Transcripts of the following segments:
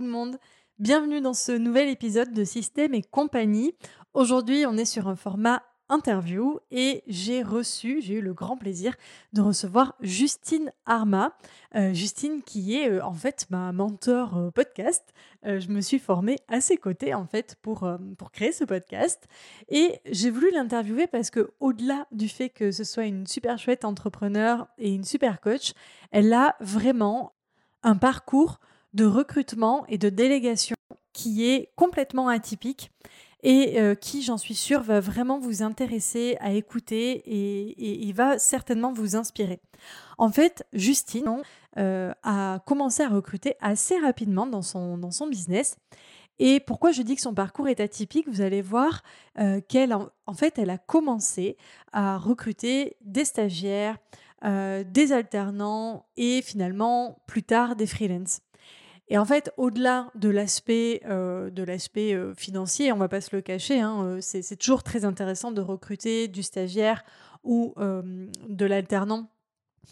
Le monde. Bienvenue dans ce nouvel épisode de Système et compagnie. Aujourd'hui, on est sur un format interview et j'ai reçu, j'ai eu le grand plaisir de recevoir Justine Arma. Euh, Justine qui est euh, en fait ma mentor euh, podcast. je me suis formée à ses côtés en fait pour, pour créer ce podcast et j'ai voulu l'interviewer parce que au-delà du fait que ce soit une super chouette entrepreneur et une super coach, elle a vraiment un parcours de recrutement et de délégation qui est complètement atypique et euh, qui, j'en suis sûre, va vraiment vous intéresser à écouter et, il va certainement vous inspirer. En fait, Justine euh, a commencé à recruter assez rapidement dans son, dans son business. Et pourquoi je dis que son parcours est atypique? Vous allez voir euh, qu'elle, en, fait, elle a commencé à recruter des stagiaires, des alternants et finalement, plus tard, des freelances. Et en fait, au-delà de l'aspect euh, euh, financier, on va pas se le cacher, hein, euh, c'est toujours très intéressant de recruter du stagiaire ou de l'alternant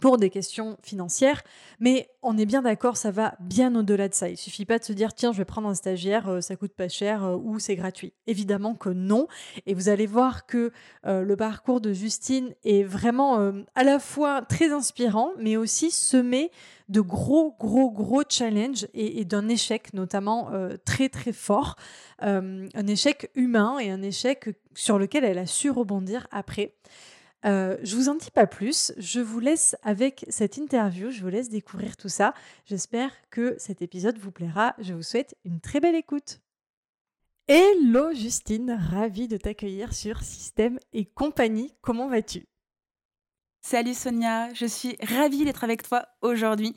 pour des questions financières, mais on est bien d'accord, ça va bien au-delà de ça. Il suffit pas de se dire tiens, je vais prendre un stagiaire, euh, ça coûte pas cher euh, ou c'est gratuit. Évidemment que non. Et vous allez voir que euh, le parcours de Justine est vraiment à la fois très inspirant, mais aussi semé de gros, gros, gros challenges et, et d'un échec notamment très, très fort. un échec humain et un échec sur lequel elle a su rebondir après. Euh, je vous en dis pas plus. Je vous laisse avec cette interview. Je vous laisse découvrir tout ça. J'espère que cet épisode vous plaira. Je vous souhaite une très belle écoute. Hello Justine, ravie de t'accueillir sur Système et compagnie. Comment vas-tu? Salut Sonia, je suis ravie d'être avec toi aujourd'hui.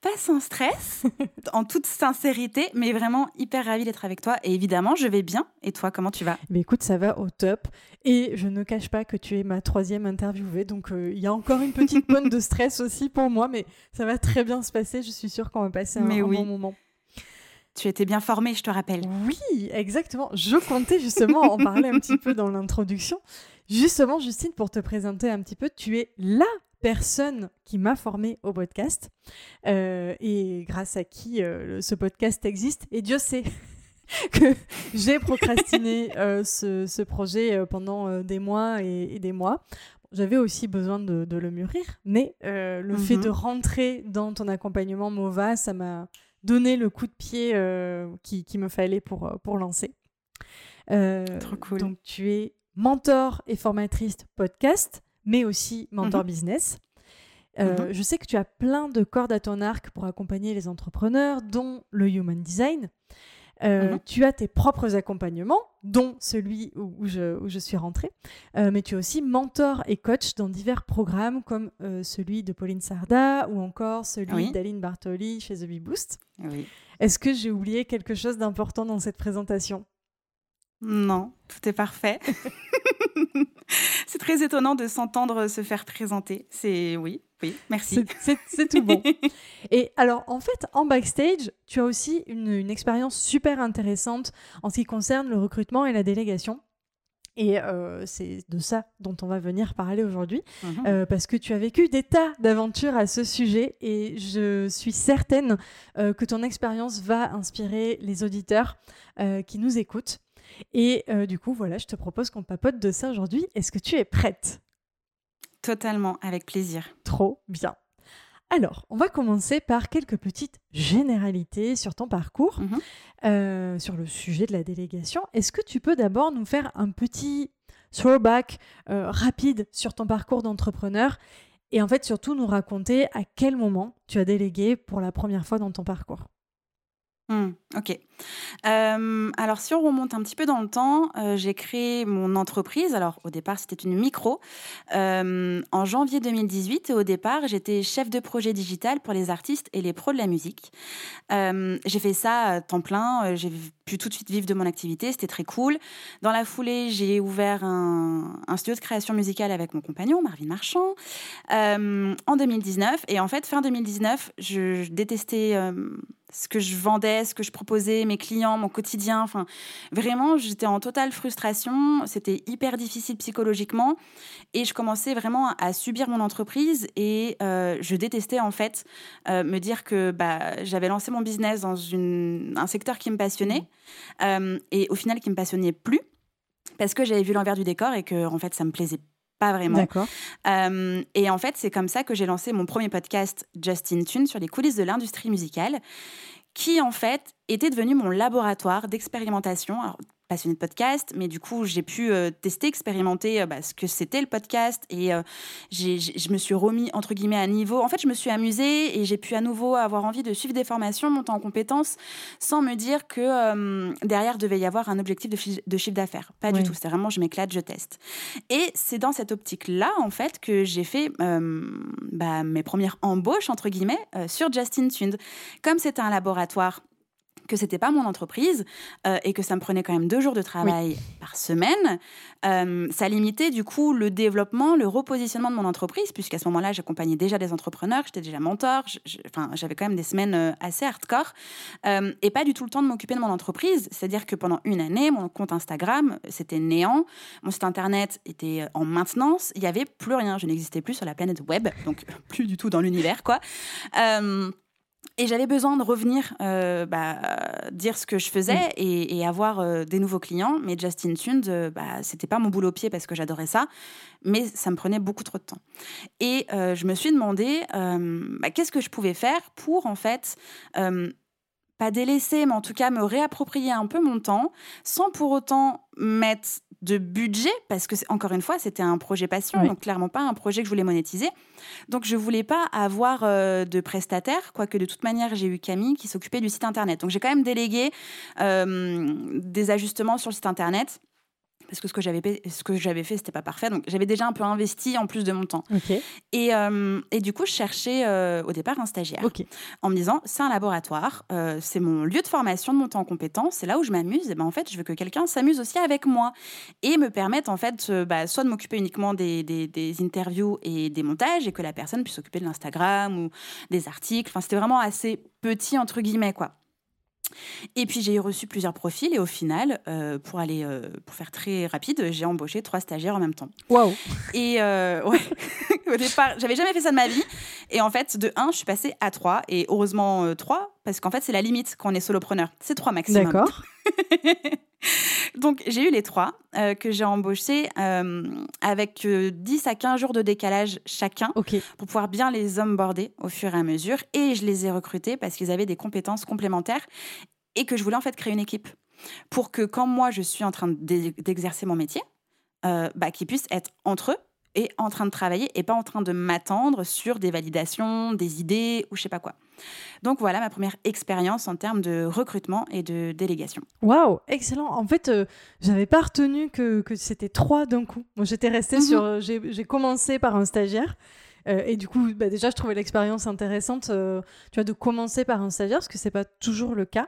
Pas sans stress, en toute sincérité, mais vraiment hyper ravie d'être avec toi. Et évidemment, je vais bien. Et toi, comment tu vas? Mais écoute, ça va au top. Et je ne cache pas que tu es ma troisième interviewée, donc euh, il y a encore une petite pointe de stress aussi pour moi, mais ça va très bien se passer. Je suis sûre qu'on va passer un, bon moment. Tu étais bien formée, je te rappelle. Oui, exactement. Je comptais justement en parler un petit peu dans l'introduction. Justement, Justine, pour te présenter un petit peu, tu es la personne qui m'a formée au podcast euh, et grâce à qui euh, ce podcast existe. Et Dieu sait que j'ai procrastiné euh, ce, projet pendant des mois et, des mois. J'avais aussi besoin de, le mûrir, mais le fait de rentrer dans ton accompagnement MOVA, ça m'a donné le coup de pied qu'il qui me fallait pour, pour lancer. Trop cool. Donc tu es mentor et formatrice podcast, mais aussi mentor mhm. business. Euh, mhm. Je sais que tu as plein de cordes à ton arc pour accompagner les entrepreneurs, dont le Human Design. Euh, mhm. Tu as tes propres accompagnements, dont celui où, je, suis rentrée, euh, mais tu es aussi mentor et coach dans divers programmes comme celui de Pauline Sarda ou encore celui d'Aline Bartoli chez The Bee Boost. Est-ce que j'ai oublié quelque chose d'important dans cette présentation? Non, tout est parfait. c'est très étonnant de s'entendre se faire présenter. C'est oui, oui, merci. C'est tout bon. Et alors, en fait, en backstage, tu as aussi une, expérience super intéressante en ce qui concerne le recrutement et la délégation. Et euh, c'est de ça dont on va venir parler aujourd'hui, mhm. euh, parce que tu as vécu des tas d'aventures à ce sujet, et je suis certaine euh, que ton expérience va inspirer les auditeurs qui nous écoutent. Et euh, du coup, voilà, je te propose qu'on papote de ça aujourd'hui. Est-ce que tu es prête? Totalement, avec plaisir. Trop bien. Alors, on va commencer par quelques petites généralités sur ton parcours, mhm. euh, sur le sujet de la délégation. Est-ce que tu peux d'abord nous faire un petit throwback euh, rapide sur ton parcours d'entrepreneur et en fait surtout nous raconter à quel moment tu as délégué pour la première fois dans ton parcours? Mmh, ok. Euh, alors, si on remonte un petit peu dans le temps, euh, j'ai créé mon entreprise. Alors, au départ, c'était une micro. euh, en janvier 2018, et au départ, j'étais chef de projet digital pour les artistes et les pros de la musique. J'ai fait ça à temps plein. J'ai pu tout de suite vivre de mon activité. C'était très cool. Dans la foulée, j'ai ouvert un, studio de création musicale avec mon compagnon, Marvin Marchand, en 2019. Et en fait, fin 2019, je, détestais ce que je vendais, ce que je proposais, mes clients, mon quotidien. Enfin, vraiment, j'étais en totale frustration. C'était hyper difficile psychologiquement. Et je commençais vraiment à subir mon entreprise. Et euh, je détestais, en fait, euh, me dire que bah, j'avais lancé mon business dans un secteur qui me passionnait. euh, et au final, qui me passionnait plus. Parce que j'avais vu l'envers du décor et que, en fait, ça me plaisait pas vraiment. D'accord. Euh, et en fait, c'est comme ça que j'ai lancé mon premier podcast Justin Tune sur les coulisses de l'industrie musicale, qui en fait était devenu mon laboratoire d'expérimentation. Alors, passionnée de podcast, mais du coup, j'ai pu euh, tester, expérimenter euh, bah, ce que c'était le podcast et euh, je me suis remis entre guillemets à niveau. En fait, je me suis amusée et j'ai pu à nouveau avoir envie de suivre des formations, monter en compétences, sans me dire que derrière devait y avoir un objectif de, chi- de chiffre d'affaires. Pas Oui. du tout. C'est vraiment, je m'éclate, je teste. Et c'est dans cette optique-là, en fait, que j'ai fait bah, mes premières embauches, entre guillemets, sur Justin Tund. Comme c'était un laboratoire, que c'était pas mon entreprise euh, et que ça me prenait quand même deux jours de travail par semaine, euh, ça limitait du coup le développement, le repositionnement de mon entreprise, puisqu'à ce moment-là, j'accompagnais déjà des entrepreneurs, j'étais déjà mentor, j'avais quand même des semaines euh, assez hardcore euh, et pas du tout le temps de m'occuper de mon entreprise. C'est-à-dire que pendant une année, mon compte Instagram, c'était néant, mon site internet était en maintenance, il y avait plus rien, je n'existais plus sur la planète web, donc plus du tout dans l'univers, quoi. Et j'avais besoin de revenir euh, bah, dire ce que je faisais et, et avoir euh, des nouveaux clients. Mais Justin Tund, euh, bah, c'était pas mon boulot au pied parce que j'adorais ça, mais ça me prenait beaucoup trop de temps. Et euh, je me suis demandé bah, qu'est-ce que je pouvais faire pour en fait pas délaisser, mais en tout cas me réapproprier un peu mon temps sans pour autant mettre de budget, parce que encore une fois, c'était un projet passion, Oui. donc clairement pas un projet que je voulais monétiser. Donc je voulais pas avoir euh, de prestataire, quoique de toute manière j'ai eu Camille qui s'occupait du site internet. Donc j'ai quand même délégué euh, des ajustements sur le site internet. Parce que ce que j'avais fait, ce que j'avais fait, c'était pas parfait. Donc j'avais déjà un peu investi en plus de mon temps. Et, euh, et du coup, je cherchais euh, au départ un stagiaire en me disant c'est un laboratoire, euh, c'est mon lieu de formation, de monter en compétences, c'est là où je m'amuse. Et ben en fait, je veux que quelqu'un s'amuse aussi avec moi et me permette en fait bah, soit de m'occuper uniquement des, des- des interviews et des montages et que la personne puisse s'occuper de l'Instagram ou des articles. Enfin, c'était vraiment assez petit entre guillemets quoi. Et puis j'ai reçu plusieurs profils et au final, euh, pour aller euh, pour faire très rapide, j'ai embauché trois stagiaires en même temps. Waouh. Et euh, ouais, au départ, j'avais jamais fait ça de ma vie. Et en fait, de 1, je suis passée à 3. Et heureusement 3, parce qu'en fait, c'est la limite quand on est solopreneur. C'est 3 maximum. D'accord. Donc, j'ai eu les trois euh, que j'ai embauchés euh, avec euh, 10 à 15 jours de décalage chacun pour pouvoir bien les onboarder au fur et à mesure. Et je les ai recrutés parce qu'ils avaient des compétences complémentaires et que je voulais en fait créer une équipe pour que quand moi je suis en train d'e- d'exercer mon métier, euh, bah, qu'ils puissent être entre eux et en train de travailler et pas en train de m'attendre sur des validations, des idées ou je sais pas quoi. Donc voilà ma première expérience en termes de recrutement et de délégation. Waouh, excellent. En fait, euh, j'avais pas retenu que, que c'était trois d'un coup. Moi, j'étais restée Mhm. sur. J'ai j'ai commencé par un stagiaire. euh, et du coup, bah, déjà, je trouvais l'expérience intéressante, euh, tu vois, de commencer par un stagiaire, parce que c'est pas toujours le cas.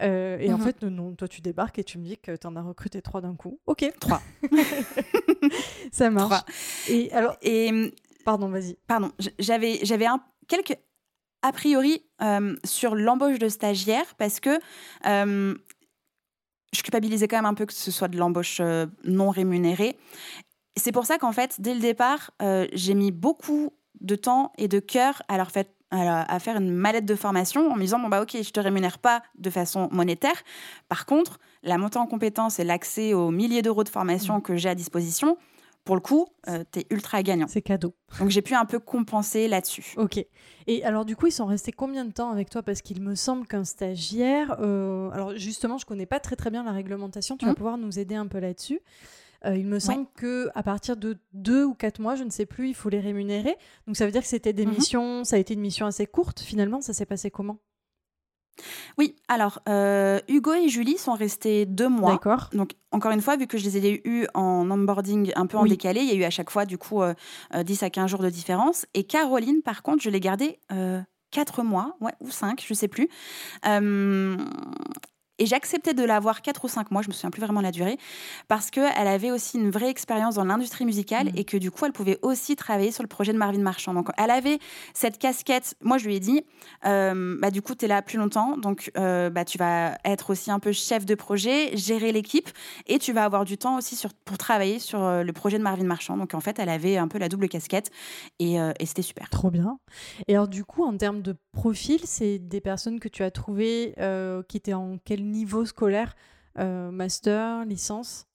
Euh, et en Mhm. fait, non, toi, tu débarques et tu me dis que tu en as recruté trois d'un coup. Ok, Trois. ça marche. Trois. Et alors, Et pardon, vas-y. pardon, j'avais j'avais un quelques a priori euh, sur l'embauche de stagiaires parce que euh, je culpabilisais quand même un peu que ce soit de l'embauche euh, non rémunérée. C'est pour ça qu'en fait, dès le départ, euh, j'ai mis beaucoup de temps et de cœur à leur faire à faire une mallette de formation en me disant bon bah ok je te rémunère pas de façon monétaire par contre la montée en compétences et l'accès aux milliers d'euros de formation que j'ai à disposition pour le coup euh, t'es ultra gagnant C'est cadeau. donc j'ai pu un peu compenser là-dessus. Ok. Et alors, du coup, ils sont restés combien de temps avec toi? Parce qu'il me semble qu'un stagiaire. euh, alors, justement, je connais pas très très bien la réglementation. Tu vas Mhm. pouvoir nous aider un peu là-dessus. Euh, il me semble que à partir de deux ou quatre mois, je ne sais plus, il faut les rémunérer. Donc, ça veut dire que c'était des Mhm. missions. Ça a été une mission assez courte. Finalement, ça s'est passé comment? Oui, alors euh, Hugo et Julie sont restés deux mois. D'accord. Donc, encore une fois, vu que je les ai eus en onboarding un peu en décalé, il y a eu à chaque fois, du coup, euh, euh, 10 à 15 jours de différence. Et Caroline, par contre, je l'ai gardée euh, 4 mois, ouais, ou 5, je sais plus. Et j'ai accepté de l'avoir 4 ou 5 mois, je me souviens plus vraiment de la durée, parce qu'elle avait aussi une vraie expérience dans l'industrie musicale Mhm. et que du coup, elle pouvait aussi travailler sur le projet de Marvin Marchand. Donc, elle avait cette casquette. Moi, je lui ai dit, euh, bah, du coup, tu es là plus longtemps, donc euh, bah, tu vas être aussi un peu chef de projet, gérer l'équipe, et tu vas avoir du temps aussi sur, pour travailler sur euh, le projet de Marvin Marchand. Donc, en fait, elle avait un peu la double casquette, et, et c'était super. Trop bien. Et alors, du coup, en termes de profil, c'est des personnes que tu as trouvées qui étaient en quel niveau scolaire Euh, Master, licence?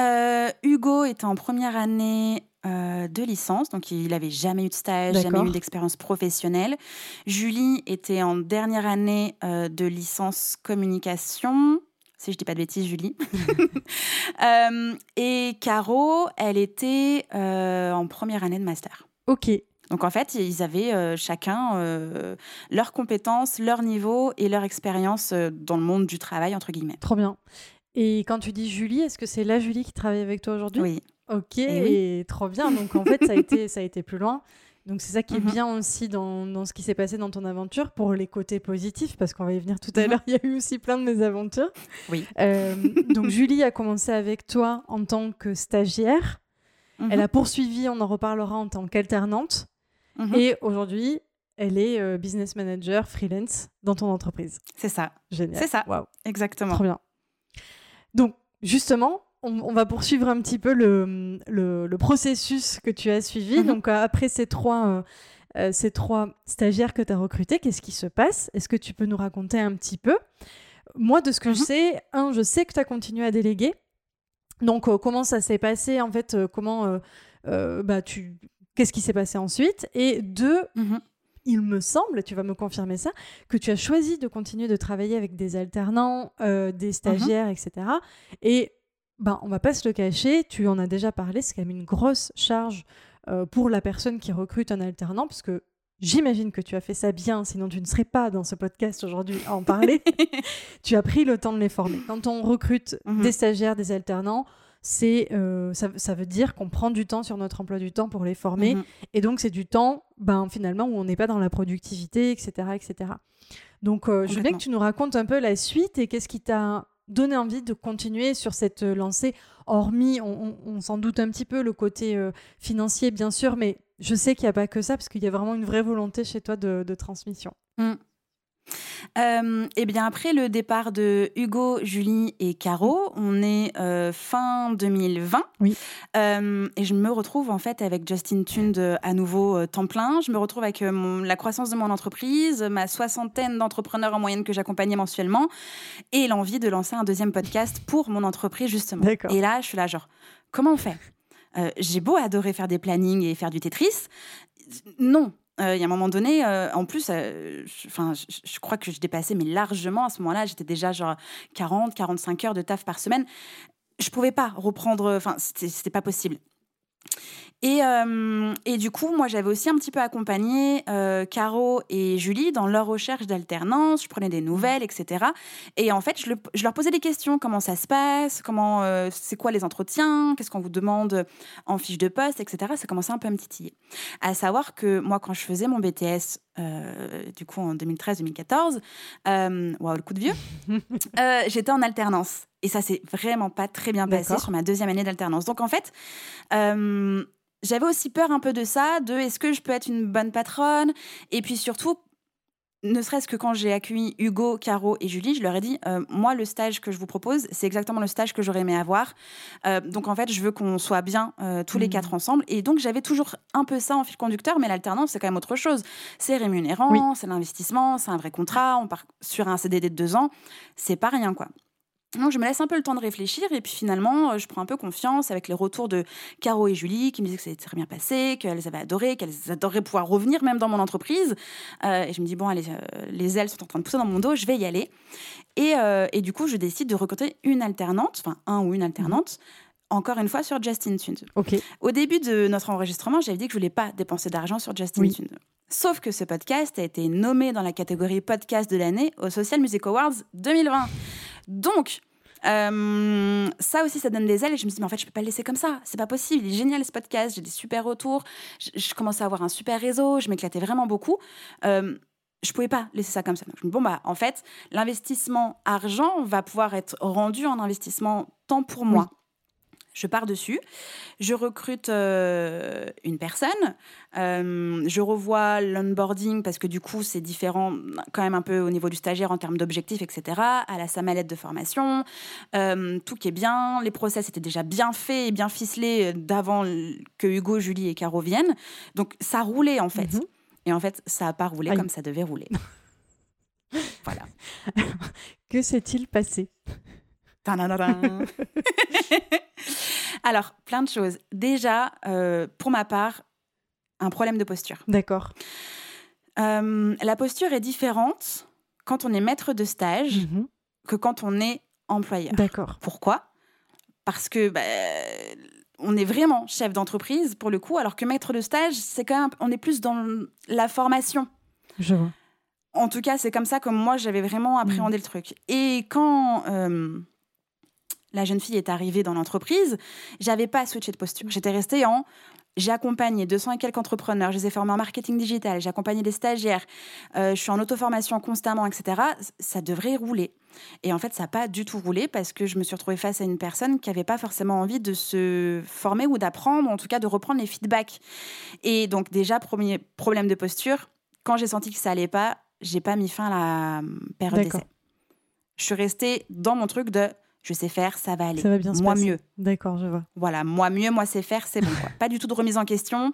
Euh, Hugo était en première année euh, de licence, donc il n'avait jamais eu de stage, jamais eu d'expérience professionnelle. Julie était en dernière année euh, de licence communication. Si je dis pas de bêtises, Julie. Euh, et Caro, elle était en première année de master. Ok, Donc en fait, ils avaient euh, chacun euh, leurs compétences, leur niveau et leur expérience euh, dans le monde du travail, entre guillemets. trop bien. Et quand tu dis Julie, est-ce que c'est la Julie qui travaille avec toi aujourd'hui? Oui. Ok, Eh oui. trop bien. Donc en fait, ça a été, ça a été plus loin. Donc c'est ça qui est Mhm. bien aussi dans, dans ce qui s'est passé dans ton aventure pour les côtés positifs, parce qu'on va y venir tout à Mhm. l'heure. Il y a eu aussi plein de mésaventures. Oui. Euh, donc Julie a commencé avec toi en tant que stagiaire. Mhm. Elle a poursuivi, on en reparlera, en tant qu'alternante. Mhm. Et aujourd'hui, elle est euh, business manager freelance dans ton entreprise. C'est ça, Génial. C'est ça. Waouh. exactement. Trop bien. Donc, justement, on, on va poursuivre un petit peu le, le- le processus que tu as suivi. Mhm. Donc, euh, après ces trois, euh, ces trois stagiaires que tu as recrutés, qu'est-ce qui se passe? Est-ce que tu peux nous raconter un petit peu? Moi, de ce que je Mhm. sais, un, je sais que tu as continué à déléguer. Donc, comment ça s'est passé? En fait, comment bah, tu... Qu'est-ce qui s'est passé ensuite Et deux, Mhm. il me semble, tu vas me confirmer ça, que tu as choisi de continuer de travailler avec des alternants, euh, des stagiaires, etc. Et ben, on va pas se le cacher, tu en as déjà parlé, c'est quand même une grosse charge euh, pour la personne qui recrute un alternant, parce que j'imagine que tu as fait ça bien, sinon tu ne serais pas dans ce podcast aujourd'hui à en parler. tu as pris le temps de les former. Quand on recrute Mhm. des stagiaires, des alternants, c'est euh, ça, ça veut dire qu'on prend du temps sur notre emploi du temps pour les former. Mhm. Et donc, c'est du temps, ben, finalement, où on n'est pas dans la productivité, etc. etc. Donc, euh, je veux bien que tu nous racontes un peu la suite et qu'est-ce qui t'a donné envie de continuer sur cette euh, lancée, hormis, on, on- on s'en doute un petit peu, le côté euh, financier, bien sûr, mais je sais qu'il n'y a pas que ça, parce qu'il y a vraiment une vraie volonté chez toi de, de transmission. Euh, et bien après le départ de Hugo, Julie et Caro, on est euh, fin 2020. Oui. Euh, et je me retrouve en fait avec Justin Tund à nouveau temps plein. Je me retrouve avec mon- la croissance de mon entreprise, ma soixantaine d'entrepreneurs en moyenne que j'accompagnais mensuellement et l'envie de lancer un deuxième podcast pour mon entreprise justement. D'accord. Et là, je suis là genre, comment on fait? Euh, J'ai beau adorer faire des plannings et faire du Tetris. Non, Euh, il y a un moment donné, euh, en plus, euh, je, crois que je dépassais, mais largement à ce moment-là, j'étais déjà genre 40, 45 heures de taf par semaine. Je pouvais pas reprendre, enfin, c'était pas possible. Et, euh, et du coup, moi, j'avais aussi un petit peu accompagné euh, Caro et Julie dans leur recherche d'alternance. Je prenais des nouvelles, etc. Et en fait, je, le- je leur posais des questions. Comment ça se passe? Comment euh, C'est quoi les entretiens? Qu'est-ce qu'on vous demande en fiche de poste, etc. Ça commençait un peu à me titiller. À savoir que moi, quand je faisais mon BTS, du coup en 2013-2014, euh, waouh, le coup de vieux, j'étais en alternance. Et ça s'est vraiment pas très bien passé sur ma deuxième année d'alternance. Donc en fait, euh, j'avais aussi peur un peu de ça, de est-ce que je peux être une bonne patronne? Et puis surtout, ne serait-ce que quand j'ai accueilli Hugo, Caro et Julie, je leur ai dit, euh, moi, le stage que je vous propose, c'est exactement le stage que j'aurais aimé avoir. Euh, donc, en fait, je veux qu'on soit bien euh, tous les Mhm. quatre ensemble. Et donc, j'avais toujours un peu ça en fil conducteur, mais l'alternance, c'est quand même autre chose. C'est rémunérant, Oui. c'est l'investissement, c'est un vrai contrat, on part sur un CDD de deux ans. C'est pas rien, quoi. Donc, je me laisse un peu le temps de réfléchir et puis finalement, euh, je prends un peu confiance avec les retours de Caro et Julie qui me disaient que c'était très bien passé, qu'elles avaient adoré, qu'elles adoreraient pouvoir revenir même dans mon entreprise. Euh, et je me dis, bon, allez, euh, les ailes sont en train de pousser dans mon dos, je vais y aller. Et, euh, et du coup, je décide de recruter une alternante, enfin un ou une alternante, encore une fois sur Justin Tunes. Ok. Au début de notre enregistrement, j'avais dit que je voulais pas dépenser d'argent sur Justin Oui. Tunes. Sauf que ce podcast a été nommé dans la catégorie podcast de l'année au Social Music Awards 2020. Donc, euh, ça aussi, ça donne des ailes. Et je me dit, mais en fait, je peux pas le laisser comme ça. C'est pas possible. Il est génial ce podcast. J'ai des super retours. Je, je commençais à avoir un super réseau. Je m'éclatais vraiment beaucoup. Euh, je pouvais pas laisser ça comme ça. Je me dis, bon, bah, en fait, l'investissement argent va pouvoir être rendu en investissement temps pour moi. Je pars dessus, je recrute euh, une personne, euh, je revois l'onboarding parce que du coup c'est différent quand même un peu au niveau du stagiaire en termes d'objectifs, etc. Elle a sa mallette de formation, euh, tout qui est bien, les process étaient déjà bien faits et bien ficelés d'avant que Hugo, Julie et Caro viennent. Donc ça roulait en fait. Mhm. Et en fait ça n'a pas roulé Aïe. comme ça devait rouler. voilà. Que s'est-il passé? Alors, plein de choses. Déjà, euh, pour ma part, un problème de posture. D'accord. Euh, la posture est différente quand on est maître de stage Mhm. que quand on est employeur. D'accord. Pourquoi? Parce que bah, on est vraiment chef d'entreprise pour le coup, alors que maître de stage, c'est quand même, on est plus dans la formation. Je vois. En tout cas, c'est comme ça que moi, j'avais vraiment appréhendé le truc. Et quand euh, la jeune fille est arrivée dans l'entreprise, j'avais pas switché de posture. J'étais restée en... J'ai accompagné 200 et quelques entrepreneurs, je les ai formés en marketing digital, j'ai accompagné des stagiaires, euh, je suis en auto-formation constamment, etc. Ça devrait rouler. Et en fait, ça n'a pas du tout roulé parce que je me suis retrouvée face à une personne qui n'avait pas forcément envie de se former ou d'apprendre, ou en tout cas de reprendre les feedbacks. Et donc déjà, premier problème de posture, quand j'ai senti que ça allait pas, j'ai pas mis fin à la euh, période d'essai. Je suis restée dans mon truc de je sais faire, ça va aller. Ça va bien moi mieux. D'accord, je vois. Voilà, moi mieux, moi c'est faire, c'est bon. quoi. pas du tout de remise en question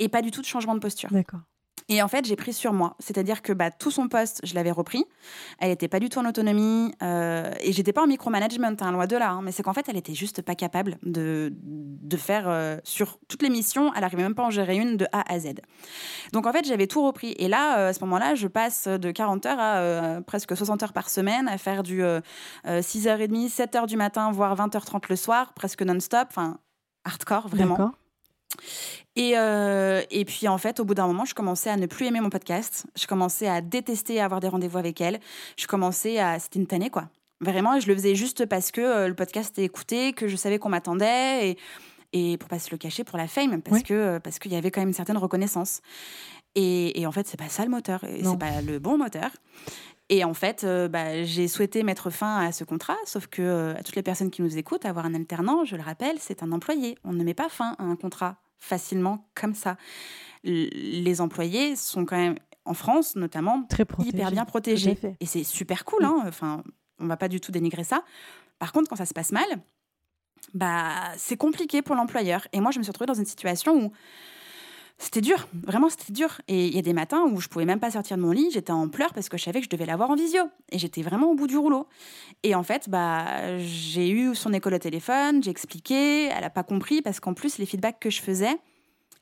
et pas du tout de changement de posture. D'accord. Et en fait, j'ai pris sur moi. C'est-à-dire que bah, tout son poste, je l'avais repris. Elle n'était pas du tout en autonomie. euh, et j'étais pas en micromanagement, hein, loin de là. hein, mais c'est qu'en fait, elle était juste pas capable de, de faire euh, sur toutes les missions. Elle n'arrivait même pas à en gérer une de A à Z. Donc en fait, j'avais tout repris. Et là, euh, à ce moment-là, je passe de 40 heures à euh, presque 60 heures par semaine à faire du euh, euh, 6h30, 7h du matin, voire 20h30 le soir, presque non-stop. Enfin, hardcore, vraiment. Et, euh, et puis en fait, au bout d'un moment, je commençais à ne plus aimer mon podcast. Je commençais à détester avoir des rendez-vous avec elle. Je commençais à... C'était une tannée, quoi. Vraiment, et je le faisais juste parce que euh, le podcast était écouté, que je savais qu'on m'attendait, et, et pour pas se le cacher, pour la fame, parce Oui. que euh, parce qu'il y avait quand même une certaine reconnaissance. Et, et en fait, c'est pas ça le moteur, c'est pas le bon moteur. Et en fait, euh, bah, j'ai souhaité mettre fin à ce contrat, sauf que euh, à toutes les personnes qui nous écoutent, avoir un alternant, je le rappelle, c'est un employé. On ne met pas fin à un contrat facilement comme ça. Les employés sont quand même, en France notamment, Très protégé. hyper bien protégés. Et c'est super cool, hein. enfin, on va pas du tout dénigrer ça. Par contre, quand ça se passe mal, bah, c'est compliqué pour l'employeur. Et moi, je me suis retrouvée dans une situation où c'était dur, vraiment c'était dur. Et il y a des matins où je pouvais même pas sortir de mon lit, j'étais en pleurs parce que je savais que je devais l'avoir en visio. Et j'étais vraiment au bout du rouleau. Et en fait, bah, j'ai eu son école au téléphone, j'ai expliqué, elle a pas compris parce qu'en plus, les feedbacks que je faisais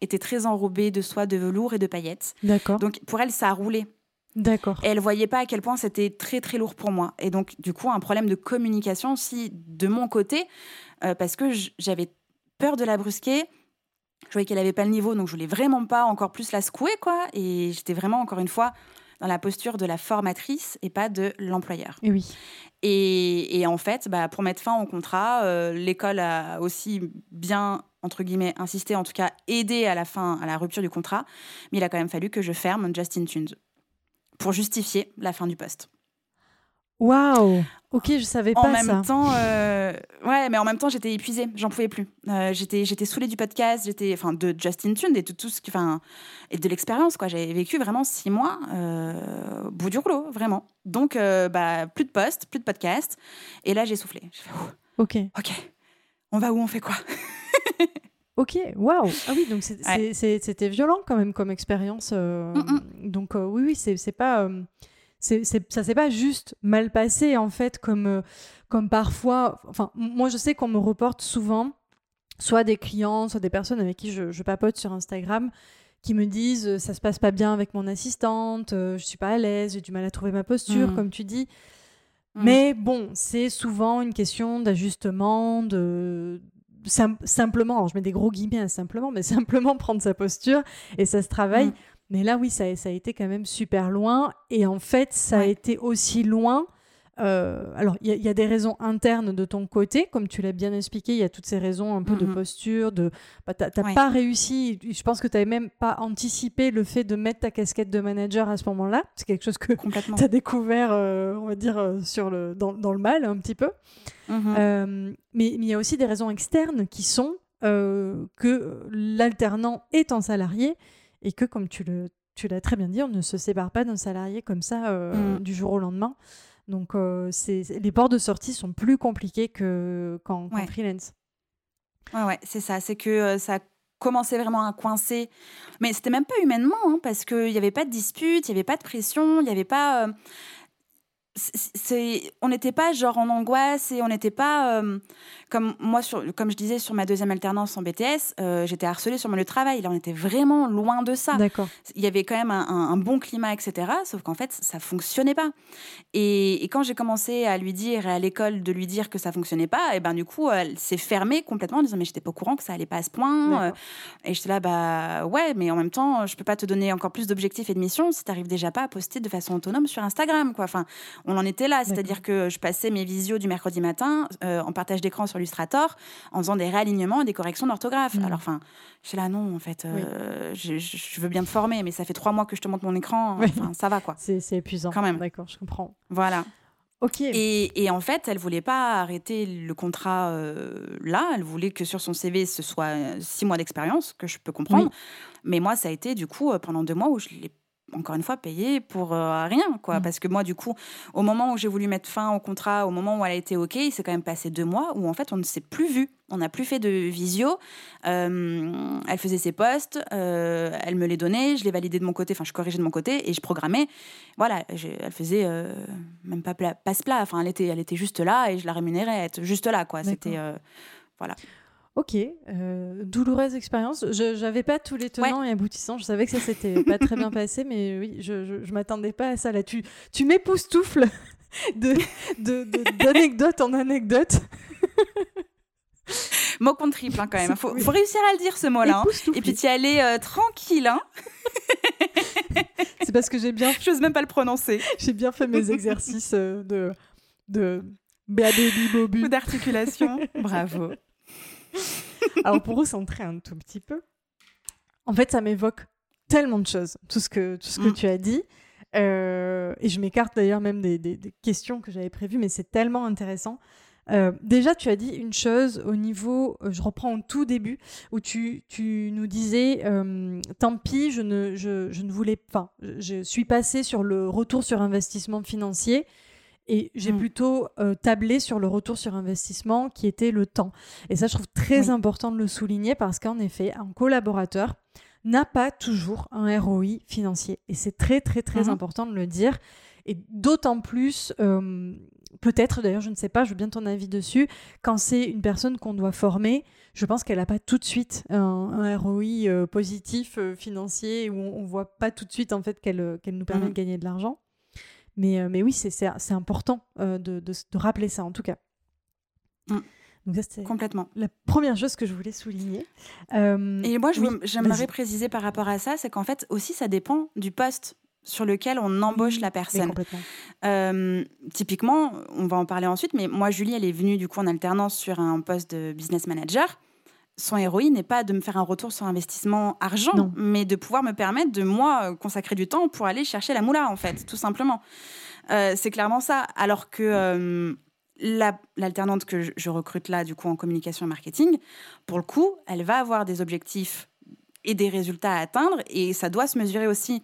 étaient très enrobés de soie, de velours et de paillettes. D'accord. Donc pour elle, ça a roulé. D'accord. Et elle voyait pas à quel point c'était très très lourd pour moi. Et donc du coup un problème de communication aussi de mon côté euh, parce que j'avais peur de la brusquer. Je voyais qu'elle avait pas le niveau, donc je voulais vraiment pas encore plus la secouer quoi. Et j'étais vraiment encore une fois dans la posture de la formatrice et pas de l'employeur. Et oui. Et, et en fait, bah, pour mettre fin au contrat, euh, l'école a aussi bien, entre guillemets, insisté, en tout cas aidé à la fin, à la rupture du contrat. Mais il a quand même fallu que je ferme Justin Tunes pour justifier la fin du poste. Waouh. Ok, je savais En pas même ça. temps, euh, ouais, mais en même temps, j'étais épuisée, j'en pouvais plus. Euh, j'étais, j'étais saoulée du podcast, j'étais, enfin, de Justin Tunes et de tout ce qui, enfin, et de l'expérience, quoi. J'avais vécu vraiment six mois euh, bout du rouleau, vraiment. Donc, euh, bah, plus de poste, plus de podcast. Et là, j'ai soufflé. J'ai fait, Ok. ok, on va où, on fait quoi? Ok, waouh. Ah oui, donc c'est- Ouais. c'est- c'est- c'était violent quand même comme expérience. euh, Mm, Donc euh, oui, oui, c'est c'est pas, euh, c'est c'est- ça s'est pas juste mal passé en fait comme euh, comme parfois. Enfin, moi je sais qu'on me reporte souvent, soit des clients, soit des personnes avec qui je, je papote sur Instagram, qui me disent euh, ça se passe pas bien avec mon assistante, euh, je suis pas à l'aise, j'ai du mal à trouver ma posture, Mm. comme tu dis. Mm. Mais bon, c'est souvent une question d'ajustement, de simplement, alors je mets des gros guillemets à simplement, mais simplement prendre sa posture et ça se travaille. Mm. Mais là, oui, ça, ça, a été quand même super loin. Et en fait, ça a été aussi loin euh, alors, il y, a des raisons internes de ton côté, comme tu l'as bien expliqué, il y a toutes ces raisons un peu de mhm. posture, de bah, tu n'as pas réussi, je pense que tu n'avais même pas anticipé le fait de mettre ta casquette de manager à ce moment-là. C'est quelque chose que tu as découvert, euh, on va dire, euh, sur le, dans, dans, le mal un petit peu. Mhm. mais il y a aussi des raisons externes qui sont que l'alternant est un salarié et que, comme tu le tu l'as très bien dit, on ne se sépare pas d'un salarié comme ça mm. du jour au lendemain. Donc, euh, les ports de sortie sont plus compliqués qu'en freelance. Ouais, ouais, c'est ça. C'est que euh, ça commençait vraiment à coincer. Mais c'était même pas humainement, hein, parce qu'il n'y avait pas de dispute, il n'y avait pas de pression, il n'y avait pas. C'est on n'était pas genre en angoisse et on n'était pas euh, comme moi sur comme je disais sur ma deuxième alternance en BTS euh, j'étais harcelée sur mon lieu de travail. Là on était vraiment loin de ça. D'accord. Il y avait quand même un, bon climat etc sauf qu'en fait ça fonctionnait pas. Et, quand j'ai commencé à lui dire et à l'école de lui dire que ça fonctionnait pas et ben du coup elle s'est fermée complètement en disant mais j'étais pas au courant que ça allait pas à ce point euh. et j'étais là bah ouais mais en même temps je peux pas te donner encore plus d'objectifs et de missions si tu n'arrives déjà pas à poster de façon autonome sur Instagram quoi. Enfin on en était là. C'est-à-dire que je passais mes visios du mercredi matin euh, en partage d'écran sur Illustrator en faisant des réalignements et des corrections d'orthographe. Mm. Alors, enfin, je suis là, non, en fait, euh, je, veux bien te former, mais ça fait trois mois que je te montre mon écran. Enfin, ça va, quoi. C'est épuisant. Quand même. D'accord, je comprends. Voilà. Ok. Et, en fait, elle voulait pas arrêter le contrat euh, là. Elle voulait que sur son CV, ce soit six mois d'expérience, que je peux comprendre. Mais moi, ça a été du coup pendant deux mois où je l'ai encore une fois, payé pour euh, rien, quoi. Mm. Parce que moi, du coup, au moment où j'ai voulu mettre fin au contrat, au moment où elle a été OK, il s'est quand même passé deux mois où, en fait, on ne s'est plus vu. On n'a plus fait de visio. Euh, elle faisait ses postes, euh, elle me les donnait, je les validais de mon côté, enfin, je corrigeais de mon côté et je programmais. Voilà, elle faisait même pas passe-plat. Enfin, elle était, elle était juste là et je la rémunérais, être juste là, quoi. C'était. voilà. Ok, euh, douloureuse expérience. Je n'avais pas tous les tenants et aboutissants. Je savais que ça s'était pas très bien passé, mais oui, je ne m'attendais pas à ça. Là, tu, tu m'époustoufles d'anecdote de, en anecdote. Mot contre triple hein, quand même. Il faut, réussir à le dire ce mot-là. Hein. Et puis tu y aller euh, tranquille. Hein. C'est parce que j'ai bien. J'ose même pas le prononcer. J'ai bien fait mes exercices euh, de de Ou d'articulation. Bravo. Alors pour recentrer un tout petit peu, en fait, ça m'évoque tellement de choses, tout ce que, tout ce que mm. tu as dit. Euh, et je m'écarte d'ailleurs même des, des, questions que j'avais prévues, mais c'est tellement intéressant. Euh, déjà, tu as dit une chose au niveau, euh, je reprends au tout début, où tu, tu nous disais, tant pis, je ne, je, je ne voulais pas, je suis passée sur le retour sur investissement financier et j'ai mm. plutôt euh, tablé sur le retour sur investissement qui était le temps. Et ça, je trouve très important de le souligner parce qu'en effet, un collaborateur n'a pas toujours un ROI financier. Et c'est très, très, très mm-hmm. important de le dire. Et d'autant plus, euh, peut-être, d'ailleurs, je ne sais pas, je veux bien ton avis dessus, quand c'est une personne qu'on doit former, je pense qu'elle n'a pas tout de suite un, ROI euh, positif financier où on ne voit pas tout de suite en fait qu'elle qu'elle nous permet de gagner de l'argent. Mais, euh, mais oui, c'est important euh, de, de, rappeler ça, en tout cas. Mm. Donc ça, Complètement. La première chose que je voulais souligner. Euh, Et moi, j'aimerais préciser par rapport à ça, c'est qu'en fait, aussi, ça dépend du poste sur lequel on embauche la personne. typiquement, on va en parler ensuite, mais moi, Julie, elle est venue du coup en alternance sur un poste de business manager son héroïne n'est pas de me faire un retour sur investissement argent, mais de pouvoir me permettre de moi euh, consacrer du temps pour aller chercher la moula, en fait, tout simplement. Euh, c'est clairement ça. Alors que euh, l'alternante que je, recrute là, du coup, en communication et marketing, pour le coup, elle va avoir des objectifs et des résultats à atteindre, et ça doit se mesurer aussi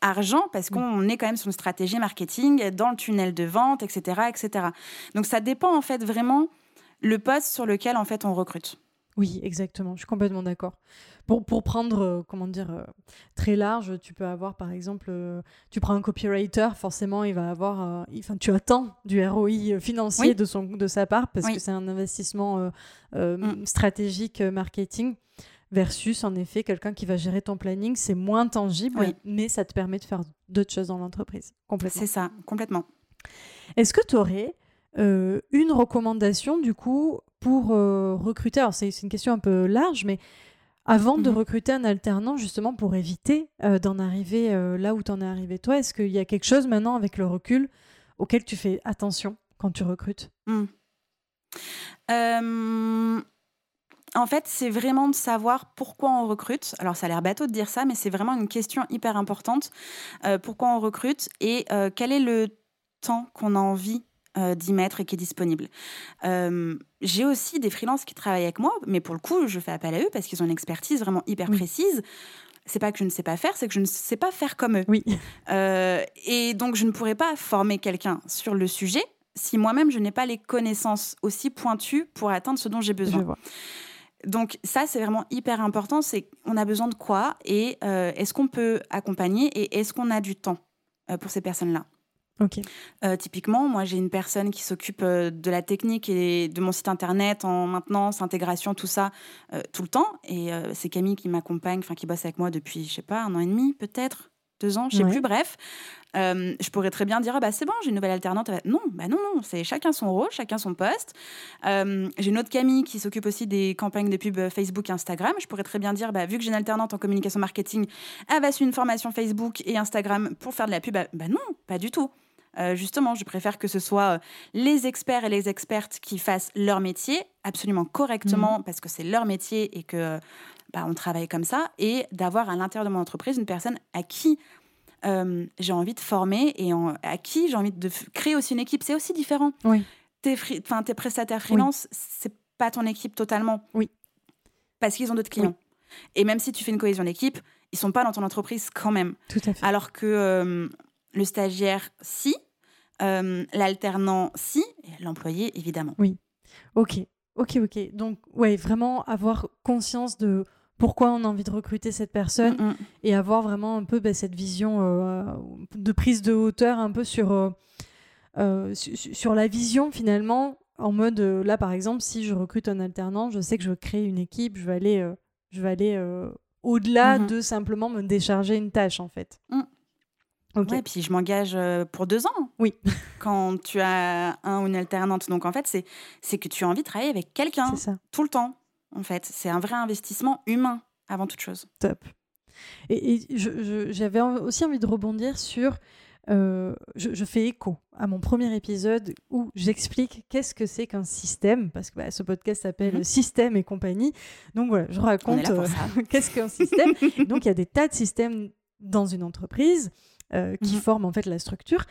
argent parce qu'on est quand même sur une stratégie marketing dans le tunnel de vente, etc., etc. Donc ça dépend en fait vraiment le poste sur lequel en fait on recrute. Oui, exactement. Je suis complètement d'accord. Pour, pour prendre, euh, comment dire, euh, très large, tu peux avoir, par exemple, euh, tu prends un copywriter, forcément, il va avoir, enfin, tu attends du ROI financier de, son, de sa part parce que c'est un investissement mm. stratégique marketing versus, en effet, quelqu'un qui va gérer ton planning. C'est moins tangible, mais ça te permet de faire d'autres choses dans l'entreprise. Complètement. C'est ça, complètement. Est-ce que tu aurais une recommandation, du coup, pour recruter, alors c'est une question un peu large, mais avant de Mhm. recruter un alternant, justement pour éviter d'en arriver là où tu en es arrivé toi, est-ce qu'il y a quelque chose maintenant avec le recul auquel tu fais attention quand tu recrutes? Hmm. Euh, en fait, c'est vraiment de savoir pourquoi on recrute. Alors, ça a l'air bateau de dire ça, mais c'est vraiment une question hyper importante. Euh, pourquoi on recrute et euh, quel est le temps qu'on a envie euh, d'y mettre et qui est disponible. Euh, J'ai aussi des freelances qui travaillent avec moi, mais pour le coup, je fais appel à eux parce qu'ils ont une expertise vraiment hyper Oui. précise. C'est pas que je ne sais pas faire, c'est que je ne sais pas faire comme eux. Oui. Euh, et donc, je ne pourrais pas former quelqu'un sur le sujet si moi-même je n'ai pas les connaissances aussi pointues pour atteindre ce dont j'ai Je besoin. vois. Donc ça, c'est vraiment hyper important. C'est on a besoin de quoi et euh, est-ce qu'on peut accompagner et est-ce qu'on a du temps pour ces personnes-là? Euh, typiquement, moi, j'ai une personne qui s'occupe euh, de la technique et de mon site internet en maintenance, intégration, tout ça, euh, tout le temps. Et euh, c'est Camille qui m'accompagne, enfin qui bosse avec moi depuis, je sais pas, un an et demi, peut-être, deux ans, je sais Ouais. plus. Bref, Euh, je pourrais très bien dire, ah bah c'est bon, j'ai une nouvelle alternante. Elle va- Non, bah non, non, c'est chacun son rôle, chacun son poste. Euh, j'ai une autre Camille qui s'occupe aussi des campagnes de pub Facebook et Instagram. Je pourrais très bien dire, bah, vu que j'ai une alternante en communication marketing, elle va suivre une formation Facebook et Instagram pour faire de la pub. Bah, bah non, pas du tout. Euh, justement, je préfère que ce soit euh, les experts et les expertes qui fassent leur métier absolument correctement parce que c'est leur métier et que euh, bah, on travaille comme ça et d'avoir à l'intérieur de mon entreprise une personne à qui euh, j'ai envie de former et en- à qui j'ai envie de créer aussi une équipe. C'est aussi différent. Oui. Tes, free- tes prestataires freelance, c'est pas ton équipe totalement. Oui. Parce qu'ils ont d'autres clients. Et même si tu fais une cohésion d'équipe, ils sont pas dans ton entreprise quand même. Tout à fait. Alors que euh, le stagiaire, si. Euh, L'alternant, si. Et l'employé, évidemment. Ok, ok, ok. Donc, ouais, vraiment avoir conscience de pourquoi on a envie de recruter cette personne Mm, mm. et avoir vraiment un peu bah, cette vision euh, de prise de hauteur un peu sur, euh, su- su- sur la vision finalement. En mode, là par exemple, si je recrute un alternant, je sais que je veux créer une équipe, je vais aller, je vais aller au-delà Mhm. de simplement me décharger une tâche en fait. Ok. Ouais, puis je m'engage euh, pour deux ans. Oui. Quand tu as un ou une alternante. Donc en fait, c'est c'est que tu as envie de travailler avec quelqu'un tout le temps. En fait, c'est un vrai investissement humain avant toute chose. Top. Et, et je- je- j'avais aussi envie de rebondir sur. euh, je, je fais écho à mon premier épisode où j'explique qu'est-ce que c'est qu'un système, parce que bah, ce podcast s'appelle Mhm. Système et compagnie. Donc voilà, je raconte euh, qu'est-ce qu'un système. Donc il y a des tas de systèmes dans une entreprise euh, qui Mhm. forment en fait la structure.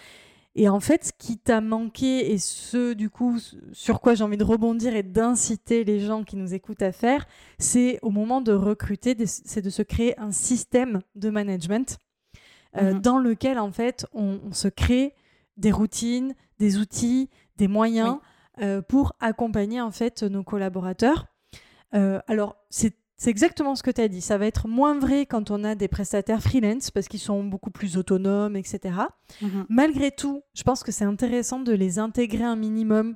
Et en fait, ce qui t'a manqué et ce, du coup, sur quoi j'ai envie de rebondir et d'inciter les gens qui nous écoutent à faire, c'est au moment de recruter, c'est de se créer un système de management euh, Mhm. dans lequel, en fait, on, on se crée des routines, des outils, des moyens euh, pour accompagner, en fait, nos collaborateurs. Euh, alors, c'est c'est exactement ce que tu as dit. Ça va être moins vrai quand on a des prestataires freelance parce qu'ils sont beaucoup plus autonomes, etc. Mhm. Malgré tout, je pense que c'est intéressant de les intégrer un minimum,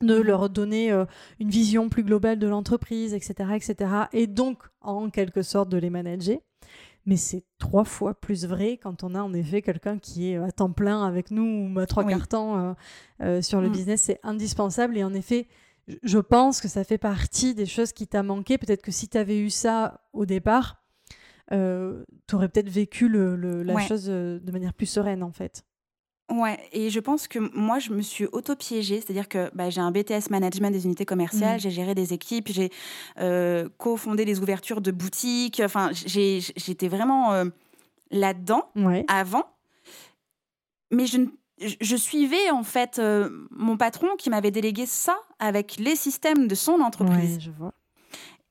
de Mhm. leur donner euh, une vision plus globale de l'entreprise, etc., etc. Et donc, en quelque sorte, de les manager. Mais c'est trois fois plus vrai quand on a en effet quelqu'un qui est à temps plein avec nous ou à trois Oui. quarts temps euh, euh, sur le Mm. business. C'est indispensable. Et en effet, je- pense que ça fait partie des choses qui t'a manqué. Peut-être que si tu avais eu ça au départ, tu aurais peut-être vécu le- le- la Ouais. chose euh, de manière plus sereine, en fait. Ouais, et je pense que moi, je me suis auto-piégée, c'est-à-dire que bah, j'ai un BTS management des unités commerciales, Mhm. j'ai géré des équipes, j'ai euh, cofondé des ouvertures de boutiques, enfin, j'étais vraiment euh, là-dedans Ouais. avant, mais je, ne- je- suivais en fait euh, mon patron qui m'avait délégué ça avec les systèmes de son entreprise. Ouais, je vois.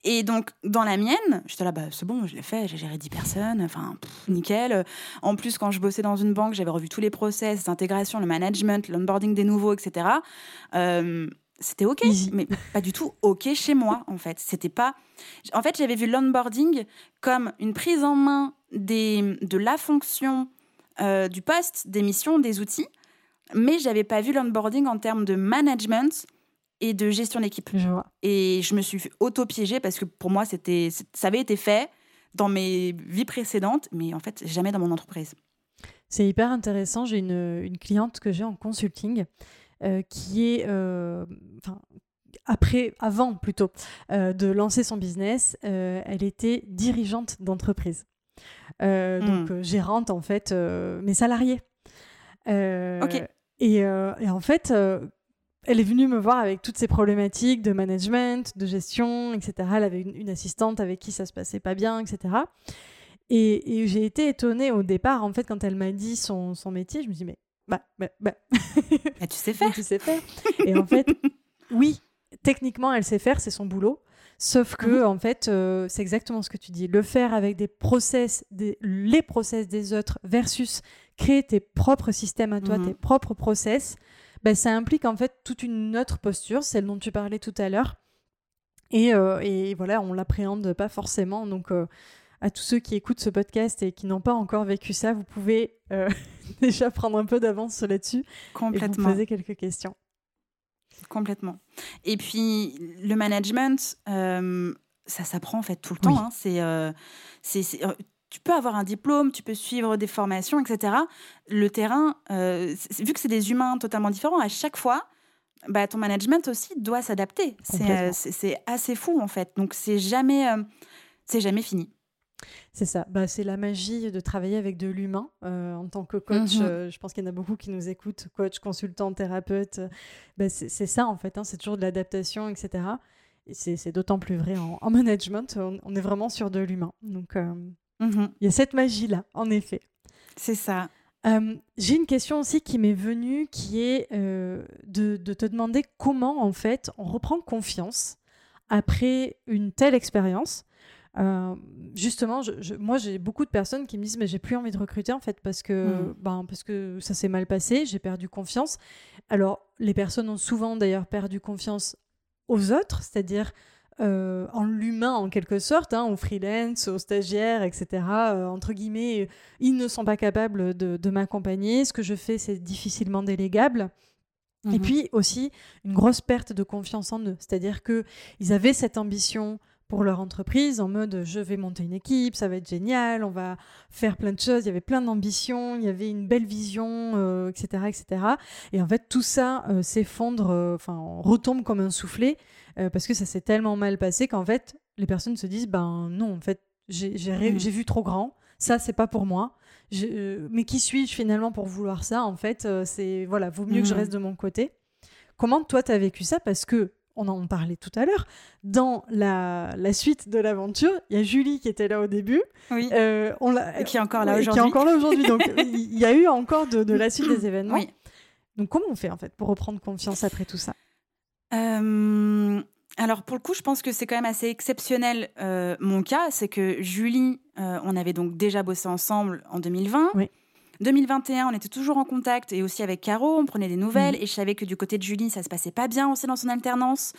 Et donc, dans la mienne, j'étais là, bah, c'est bon, je l'ai fait, j'ai géré 10 personnes, enfin, nickel. En plus, quand je bossais dans une banque, j'avais revu tous les process, l'intégration, le management, l'onboarding des nouveaux, etc. Euh, c'était OK, Easy. mais pas du tout OK chez moi, en fait. C'était pas... En fait, j'avais vu l'onboarding comme une prise en main des, de la fonction, euh, du poste, des missions, des outils, mais j'avais pas vu l'onboarding en termes de management et de gestion d'équipe. Et je me suis auto-piégée parce que pour moi, c'était, ça avait été fait dans mes vies précédentes, mais en fait, jamais dans mon entreprise. C'est hyper intéressant. J'ai une, une cliente que j'ai en consulting euh, qui est, euh, après, avant plutôt, de lancer son business, elle était dirigeante d'entreprise. Hmm. Donc gérante en fait mes salariés. ok. Et, et, en fait, elle est venue me voir avec toutes ces problématiques de management, de gestion, etc. Elle avait une, assistante avec qui ça se passait pas bien, etc. Et, j'ai été étonnée au départ, en fait, quand elle m'a dit son, son, métier, je me suis dit, mais bah, bah, bah. bah tu sais faire. tu sais faire. Et en fait, oui, techniquement, elle sait faire, c'est son boulot. Sauf que, mhm. en fait, euh, c'est exactement ce que tu dis. Le faire avec des process, des, les process des autres versus créer tes propres systèmes à toi, mhm. tes propres process, bah, ça implique en fait toute une autre posture, celle dont tu parlais tout à l'heure. Et, euh, et, voilà, on l'appréhende pas forcément. Donc, euh, à tous ceux qui écoutent ce podcast et qui n'ont pas encore vécu ça, vous pouvez euh, déjà prendre un peu d'avance là-dessus. Complètement. Et vous poser quelques questions. Complètement. Et puis, le management, ça s'apprend en fait tout le temps. Hein. C'est, c'est, tu peux avoir un diplôme, tu peux suivre des formations, etc. Le terrain, euh, vu que c'est des humains totalement différents, à chaque fois, bah, ton management aussi doit s'adapter. Euh, c'est assez fou, en fait. Donc, c'est jamais, euh, c'est jamais fini. C'est ça. Bah, c'est la magie de travailler avec de l'humain en tant que coach. Mhm. je pense qu'il y en a beaucoup qui nous écoutent, coach, consultant, thérapeute. Bah, c'est ça, en fait. Hein. c'est toujours de l'adaptation, etc. Et c'est d'autant plus vrai en, management. On, est vraiment sur de l'humain. Donc, Mhm. Il y a cette magie-là, en effet. C'est ça. Euh, j'ai une question aussi qui m'est venue, qui est euh, de, te demander comment, en fait, on reprend confiance après une telle expérience. Euh, justement, moi, j'ai beaucoup de personnes qui me disent, mais j'ai plus envie de recruter, en fait, parce que, mhm. ben, parce que ça s'est mal passé, j'ai perdu confiance. Alors, les personnes ont souvent, d'ailleurs, perdu confiance aux autres, c'est-à-dire euh, en l'humain en quelque sorte, hein, aux freelance, aux stagiaires, etc. Euh, entre guillemets, ils ne sont pas capables de, m'accompagner. Ce que je fais, c'est difficilement délégable. Et mhm. puis aussi une grosse perte de confiance en eux. C'est-à-dire qu'ils avaient cette ambition pour leur entreprise en mode je vais monter une équipe, ça va être génial, on va faire plein de choses. Il y avait plein d'ambitions, il y avait une belle vision, etc., euh, etc. Et en fait, tout ça s'effondre, enfin, retombe comme un soufflet euh, parce que ça s'est tellement mal passé qu'en fait, les personnes se disent ben non, en fait, j'ai mmh. vu trop grand, ça, c'est pas pour moi. Euh, mais qui suis-je finalement pour vouloir ça? En fait, euh, c'est voilà, vaut mieux que je mmh. reste de mon côté. Comment toi, tu as vécu ça? Parce que on en parlait tout à l'heure. Dans la, la, suite de l'aventure, il y a Julie qui était là au début. Oui. on Et qui est encore là aujourd'hui. Qui est encore là aujourd'hui. Donc, il y a eu encore de, de la suite des événements. Oui. Donc, comment on fait en fait pour reprendre confiance après tout ça? Euh, alors pour le coup, je pense que c'est quand même assez exceptionnel euh, mon cas, c'est que Julie, euh, on avait donc déjà bossé ensemble en 2020. Oui. 2021, on était toujours en contact et aussi avec Caro, on prenait des nouvelles et je savais que du côté de Julie, ça se passait pas bien aussi dans son alternance.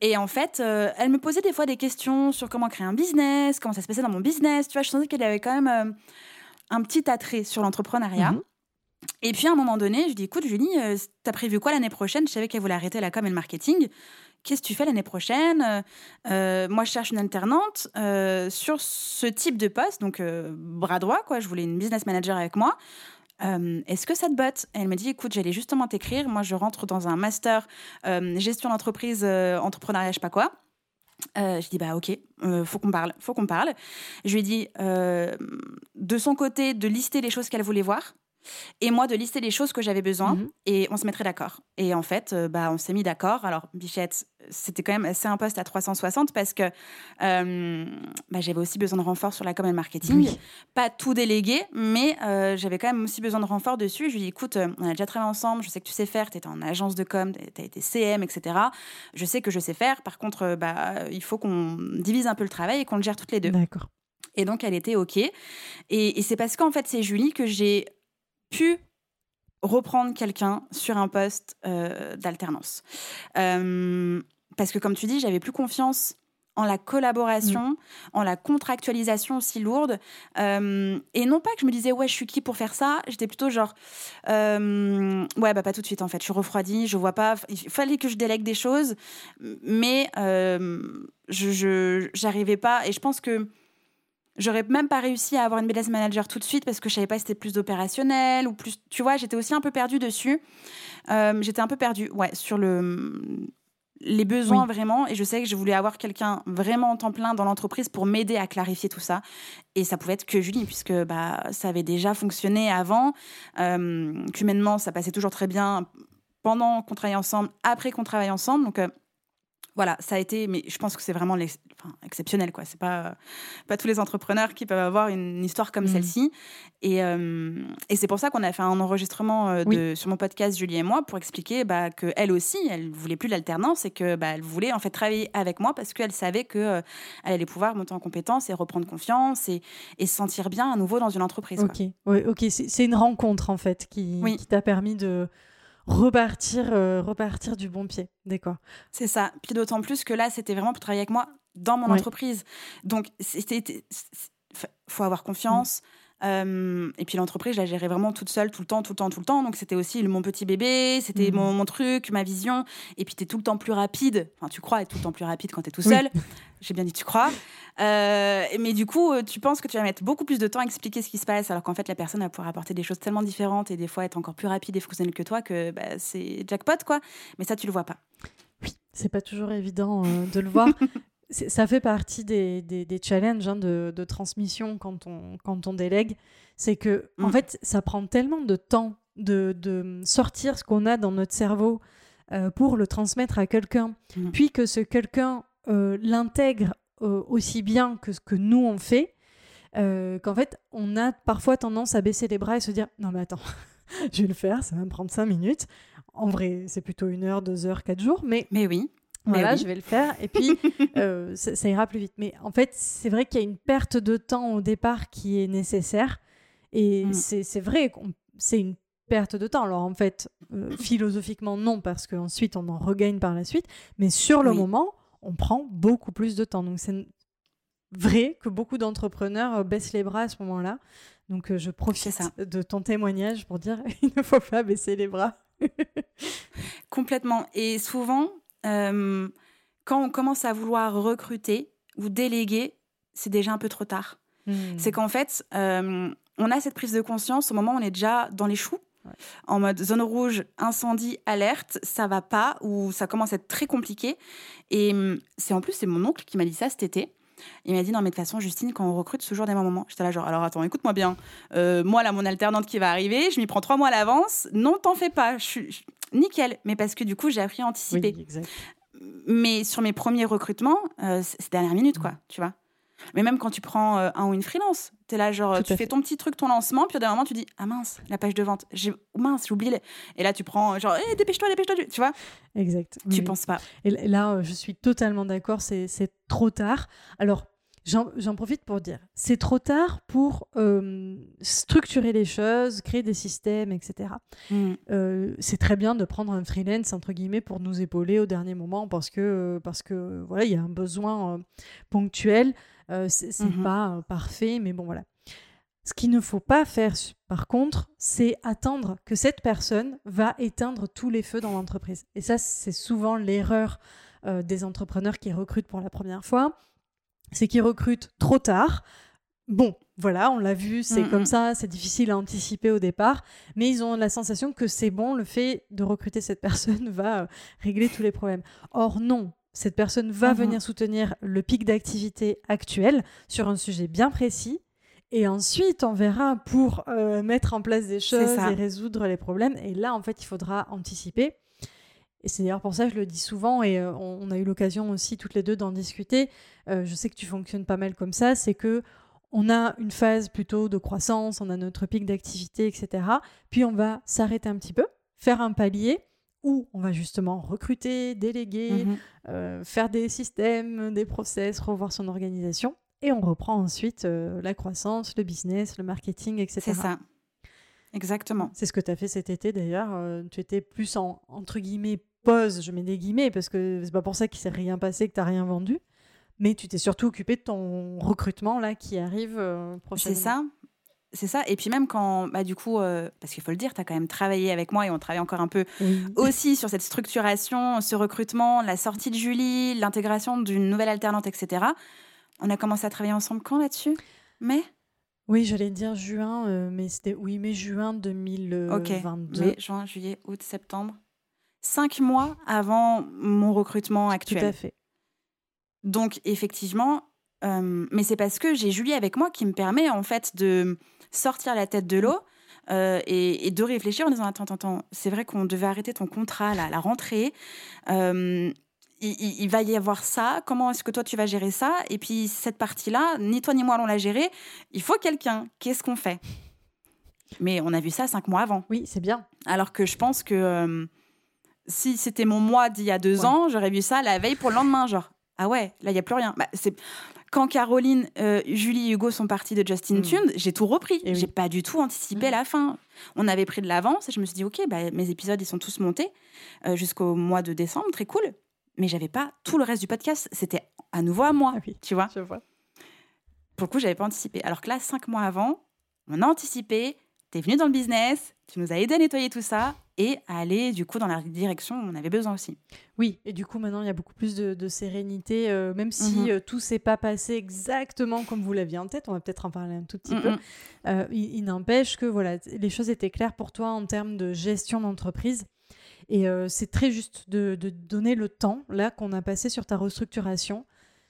et en fait, elle me posait des fois des questions sur comment créer un business, comment ça se passait dans mon business. Tu vois, je sentais qu'elle avait quand même un petit attrait sur l'entrepreneuriat. Mhm. Et puis à un moment donné, je dis écoute Julie, euh, t'as prévu quoi l'année prochaine? Je savais qu'elle voulait arrêter la com et le marketing. Qu'est-ce que tu fais l'année prochaine? Euh, euh, Moi, je cherche une alternante sur ce type de poste, donc bras droit, quoi. Je voulais une business manager avec moi. Est-ce que ça te botte? Elle me dit écoute, j'allais justement t'écrire. Moi, je rentre dans un master gestion d'entreprise, entrepreneuriat, je sais pas quoi. je dis bah ok, faut qu'on parle, faut qu'on parle. Je lui ai dit de son côté de lister les choses qu'elle voulait voir, et moi de lister les choses que j'avais besoin mhm. et on se mettrait d'accord. Et en fait, euh, bah, on s'est mis d'accord. Alors, Bichette, c'était quand même assez un poste à 360 parce que euh, bah, j'avais aussi besoin de renfort sur la com et le marketing. Pas tout délégué, mais euh, j'avais quand même aussi besoin de renfort dessus. je lui ai dit, écoute, on a déjà travaillé ensemble, je sais que tu sais faire, tu étais en agence de com, tu as été CM, etc. Je sais que je sais faire. Par contre, bah, il faut qu'on divise un peu le travail et qu'on le gère toutes les deux. D'accord. Et donc, elle était OK. Et, et c'est parce qu'en fait, c'est Julie que j'ai pu reprendre quelqu'un sur un poste euh, d'alternance. Euh, parce que comme tu dis, j'avais plus confiance en la collaboration, mm. en la contractualisation aussi lourde. Euh, et non pas que je me disais, ouais, je suis qui pour faire ça. J'étais plutôt genre, ouais, bah pas tout de suite en fait. Je suis refroidie, je vois pas. Il fallait que je délègue des choses, mais je j'arrivais pas. Et je pense que J'aurais même pas réussi à avoir une business manager tout de suite parce que je savais pas si c'était plus d'opérationnel ou plus. Tu vois, j'étais aussi un peu perdue dessus. Euh, j'étais un peu perdue, ouais, sur le les besoins vraiment. Et je sais que je voulais avoir quelqu'un vraiment en temps plein dans l'entreprise pour m'aider à clarifier tout ça. Et ça pouvait être que Julie, puisque bah, ça avait déjà fonctionné avant. Euh, Humainement, ça passait toujours très bien pendant qu'on travaillait ensemble, après qu'on travaille ensemble. Donc, euh, voilà, ça a été, mais je pense que c'est vraiment exceptionnel, quoi. C'est pas, pas tous les entrepreneurs qui peuvent avoir une histoire comme mmh. celle-ci. Et, euh, et c'est pour ça qu'on a fait un enregistrement euh, sur mon podcast, Julie et moi, pour expliquer bah, qu'elle aussi, elle voulait plus l'alternance et que bah, elle voulait en fait travailler avec moi parce qu'elle savait qu'elle euh, elle allait pouvoir monter en compétence et reprendre confiance et, et, se sentir bien à nouveau dans une entreprise. Ok, ok, c'est une rencontre en fait qui, qui t'a permis de repartir, euh, repartir du bon pied. D'accord. C'est ça. Puis d'autant plus que là, c'était vraiment pour travailler avec moi dans mon entreprise. Donc, c'était, faut avoir confiance. Euh, et puis l'entreprise, je la gérais vraiment toute seule, tout le temps, tout le temps, tout le temps. Donc c'était aussi mon petit bébé, c'était mon, mon, truc, ma vision. Et puis tu es tout le temps plus rapide. Enfin, tu crois être tout le temps plus rapide quand tu es tout seul. J'ai bien dit tu crois. Euh, mais du coup, euh, tu penses que tu vas mettre beaucoup plus de temps à expliquer ce qui se passe, alors qu'en fait, la personne va pouvoir apporter des choses tellement différentes et des fois être encore plus rapide et fonctionnelle que toi que bah, c'est jackpot, quoi. Mais ça, tu le vois pas. Oui, c'est pas toujours évident de le voir. ça fait partie des, des, challenges hein, de, de, transmission quand on, quand on délègue. C'est que, en mm. fait, ça prend tellement de temps de, de sortir ce qu'on a dans notre cerveau euh, pour le transmettre à quelqu'un, mm. puis que ce quelqu'un euh, l'intègre euh, aussi bien que ce que nous on fait, qu'en fait, on a parfois tendance à baisser les bras et se dire Non, mais attends, je vais le faire, ça va me prendre cinq minutes. En vrai, c'est plutôt une heure, deux heures, quatre jours, mais. Mais oui. Voilà, je vais le faire. Et puis, euh, ça, ira plus vite. Mais en fait, c'est vrai qu'il y a une perte de temps au départ qui est nécessaire. Et mm. c'est vrai, c'est une perte de temps. Alors en fait, euh, philosophiquement, non, parce qu'ensuite, on en regagne par la suite. Mais sur le moment, on prend beaucoup plus de temps. Donc c'est vrai que beaucoup d'entrepreneurs euh, baissent les bras à ce moment-là. Donc je profite de ton témoignage pour dire il ne faut pas baisser les bras. Complètement. Et souvent, euh, quand on commence à vouloir recruter ou déléguer, c'est déjà un peu trop tard. Hmm. C'est qu'en fait, euh, on a cette prise de conscience au moment où on est déjà dans les choux. En mode zone rouge, incendie, alerte, ça va pas ou ça commence à être très compliqué. Et hum, c'est en plus, c'est mon oncle qui m'a dit ça cet été. Il m'a dit non mais de toute façon Justine quand on recrute ce toujours des moments. J'étais là genre alors attends écoute-moi bien. Euh, moi là mon alternante qui va arriver, je m'y prends trois mois à l'avance. Non t'en fais pas. Je suis nickel. Mais parce que du coup j'ai appris à anticiper. Mais sur mes premiers recrutements, euh, c'est dernière minute quoi, tu vois. Mais même quand tu prends euh, un ou une freelance, tu es là, genre, tu fais ton petit truc, ton lancement, puis au dernier moment, tu dis Ah mince, la page de vente, j'ai mince, j'ai oublié. Et là, tu prends, genre, hey, dépêche-toi, dépêche-toi, tu vois Exact. Tu penses pas. Et là, je suis totalement d'accord, c'est trop tard. Alors, J'en profite pour dire, c'est trop tard pour euh, structurer les choses, créer des systèmes, etc. Mm. Euh, c'est très bien de prendre un freelance entre guillemets pour nous épauler au dernier moment parce que parce que voilà, il y a un besoin euh, ponctuel. c'est mm-hmm. pas parfait, mais bon voilà. Ce qu'il ne faut pas faire, par contre, c'est attendre que cette personne va éteindre tous les feux dans l'entreprise. Et ça, c'est souvent l'erreur des entrepreneurs qui recrutent pour la première fois c'est qu'ils recrutent trop tard. Bon, voilà, on l'a vu, c'est mm, comme mm. ça, c'est difficile à anticiper au départ, mais ils ont la sensation que c'est bon, le fait de recruter cette personne va euh, régler tous les problèmes. Or non, cette personne va mm-hmm. venir soutenir le pic d'activité actuel sur un sujet bien précis, et ensuite on verra pour euh, mettre en place des choses et résoudre les problèmes. Et là, en fait, il faudra anticiper. Et c'est d'ailleurs pour ça que je le dis souvent, et euh, on, a eu l'occasion aussi toutes les deux d'en discuter. Euh, je sais que tu fonctionnes pas mal comme ça, c'est que on a une phase plutôt de croissance, on a notre pic d'activité, etc. Puis on va s'arrêter un petit peu, faire un palier où on va justement recruter, déléguer, mhm. euh, faire des systèmes, des process, revoir son organisation, et on reprend ensuite la croissance, le business, le marketing, etc. C'est ça. Exactement. C'est ce que tu as fait cet été d'ailleurs. tu étais plus en, entre guillemets, pause, je mets des guillemets parce que c'est pas pour ça qu'il s'est rien passé, que tu n'as rien vendu. Mais tu t'es surtout occupé de ton recrutement là qui arrive euh, prochainement. C'est ça. C'est ça. Et puis même quand, bah, du coup, euh, parce qu'il faut le dire, tu as quand même travaillé avec moi et on travaille encore un peu aussi sur cette structuration, ce recrutement, la sortie de Julie, l'intégration d'une nouvelle alternante, etc. On a commencé à travailler ensemble quand là-dessus? Mais Oui, j'allais dire juin, euh, mais c'était oui, mai juin 2022. Ok, mai, juin, juillet, août, septembre cinq mois avant mon recrutement actuel. Tout à fait. Donc, effectivement, euh, mais c'est parce que j'ai Julie avec moi qui me permet, en fait, de sortir la tête de l'eau. Euh, et, de réfléchir en disant attends, attends, attends c'est vrai qu'on devait arrêter ton contrat là, la rentrée. Euh, il, va y avoir ça. Comment est-ce que toi tu vas gérer ça? Et puis cette partie-là, ni toi ni moi allons la gérer. Il faut quelqu'un. Qu'est-ce qu'on fait? Mais on a vu ça cinq mois avant. Oui, c'est bien. Alors que je pense que si c'était mon mois d'il y a deux ans, j'aurais vu ça la veille pour le lendemain, genre ah ouais, là il y a plus rien. Bah, c'est quand Caroline, euh, Julie et Hugo sont partis de Justin mm. Tune, j'ai tout repris. Eh j'ai pas du tout anticipé mm. la fin. On avait pris de l'avance et je me suis dit ok, bah, mes épisodes ils sont tous montés euh, jusqu'au mois de décembre, très cool. Mais j'avais pas tout le reste du podcast. C'était à nouveau à moi, ah tu vois. Je vois. Pour le coup, j'avais pas anticipé. Alors que là, cinq mois avant, on a anticipé. T'es venu dans le business, tu nous as aidé à nettoyer tout ça et à aller du coup dans la direction où on avait besoin aussi. Oui, et du coup maintenant il y a beaucoup plus de, sérénité, euh, même si mhm. euh, tout s'est pas passé exactement comme vous l'aviez en tête, on va peut-être en parler un tout petit peu. Euh, il, n'empêche que voilà, les choses étaient claires pour toi en termes de gestion d'entreprise. Et c'est très juste de, donner le temps, là, qu'on a passé sur ta restructuration.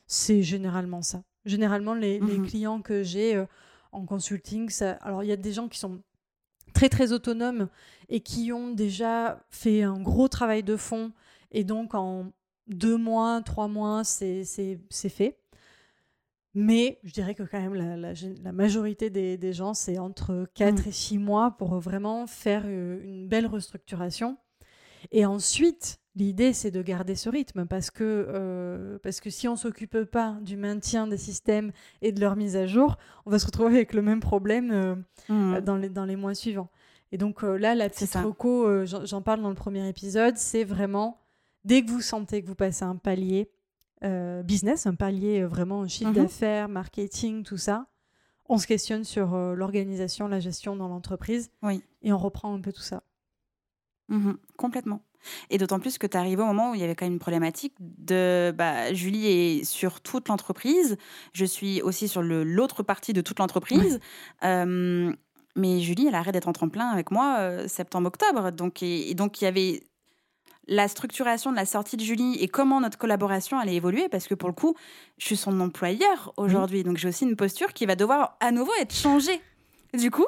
C'est généralement ça. Généralement, les, les mhm. clients que j'ai en consulting, ça... alors il y a des gens qui sont très très autonomes et qui ont déjà fait un gros travail de fond et donc en deux mois, trois mois, c'est fait. Mais je dirais que quand même la, la, majorité des, des gens, c'est entre 4 mm. et 6 mois pour vraiment faire euh, une belle restructuration. Et ensuite, l'idée, c'est de garder ce rythme parce que, euh, parce que si on ne s'occupe pas du maintien des systèmes et de leur mise à jour, on va se retrouver avec le même problème euh, mmh. dans, les, dans les mois suivants. Et donc euh, là, la petite j'en parle dans le premier épisode, c'est vraiment dès que vous sentez que vous passez un palier business, un palier vraiment chiffre mmh d'affaires, marketing, tout ça, on se questionne sur l'organisation, la gestion dans l'entreprise oui. et on reprend un peu tout ça. Mmh complètement. Et d'autant plus que tu arrives au moment où il y avait quand même une problématique de bah, Julie est sur toute l'entreprise, je suis aussi sur l'autre partie de toute l'entreprise. mais Julie, elle arrête d'être en tremplin avec moi euh, septembre-octobre. Donc, et, donc, il y avait la structuration de la sortie de Julie et comment notre collaboration allait évoluer parce que pour le coup, je suis son employeur aujourd'hui. Donc, j'ai aussi une posture qui va devoir à nouveau être changée. Du coup,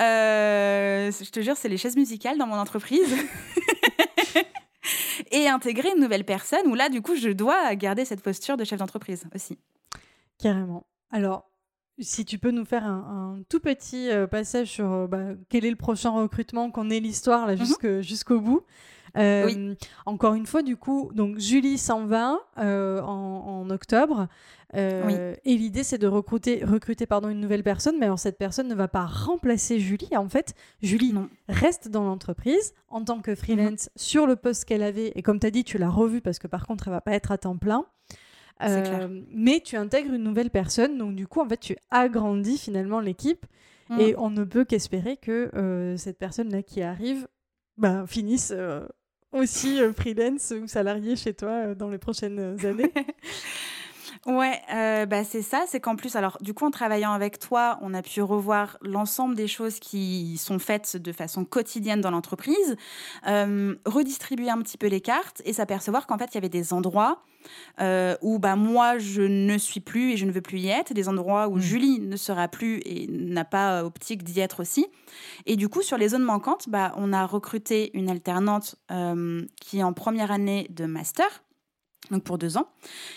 euh, je te jure, c'est les chaises musicales dans mon entreprise. et intégrer une nouvelle personne où là, du coup, je dois garder cette posture de chef d'entreprise aussi. Carrément. Alors, si tu peux nous faire un, tout petit euh, passage sur euh, bah, quel est le prochain recrutement, qu'on ait l'histoire là mhm. jusqu'au bout. Euh, encore une fois, du coup, donc Julie s'en va en, octobre. Euh, et l'idée, c'est de recruter, recruter pardon, une nouvelle personne, mais alors cette personne ne va pas remplacer Julie. En fait, Julie reste dans l'entreprise en tant que freelance mhm. sur le poste qu'elle avait. Et comme tu as dit, tu l'as revue parce que par contre, elle va pas être à temps plein. Euh, mais tu intègres une nouvelle personne, donc du coup, en fait, tu agrandis finalement l'équipe. Mhm. Et on ne peut qu'espérer que euh, cette personne-là qui arrive bah, finisse aussi freelance ou salarié chez toi dans les prochaines années. Ouais, euh, bah c'est ça, c'est qu'en plus, alors du coup, en travaillant avec toi, on a pu revoir l'ensemble des choses qui sont faites de façon quotidienne dans l'entreprise, euh, redistribuer un petit peu les cartes et s'apercevoir qu'en fait, il y avait des endroits euh, où bah, moi, je ne suis plus et je ne veux plus y être, des endroits où mmh. Julie ne sera plus et n'a pas optique d'y être aussi. Et du coup, sur les zones manquantes, bah, on a recruté une alternante qui est en première année de master donc pour deux ans,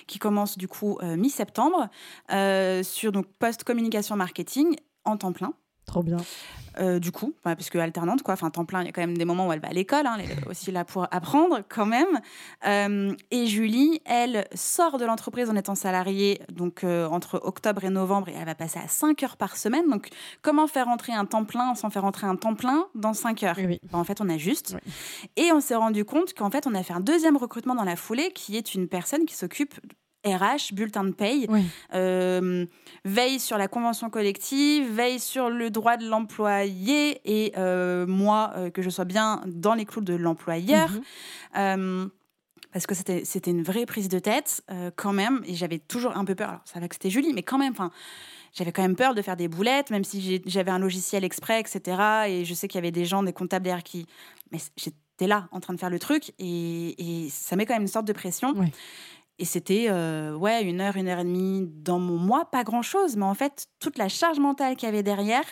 qui commence du coup euh, mi-septembre, euh, sur donc post-communication marketing en temps plein. Trop bien. Euh, du coup, parce que alternante, quoi, enfin temps plein, il y a quand même des moments où elle va à l'école, hein, elle est aussi là pour apprendre quand même. Euh, et Julie, elle sort de l'entreprise en étant salariée, donc euh, entre octobre et novembre, et elle va passer à 5 heures par semaine. Donc, comment faire entrer un temps plein sans faire entrer un temps plein dans 5 heures ben, En fait, on a juste. Et on s'est rendu compte qu'en fait, on a fait un deuxième recrutement dans la foulée, qui est une personne qui s'occupe RH, bulletin de paye, euh, veille sur la convention collective, veille sur le droit de l'employé et euh, moi, euh, que je sois bien dans les clous de l'employeur. Mhm. parce que c'était une vraie prise de tête quand même, et j'avais toujours un peu peur. Alors, ça va que c'était Julie, mais quand même, enfin, j'avais quand même peur de faire des boulettes, même si j'avais un logiciel exprès, etc. Et je sais qu'il y avait des gens, des comptables derrière qui. Mais es là en train de faire le truc et, et, ça met quand même une sorte de pression. Et c'était euh, ouais, une heure, une heure et demie dans mon mois, pas grand-chose, mais en fait, toute la charge mentale qu'il y avait derrière,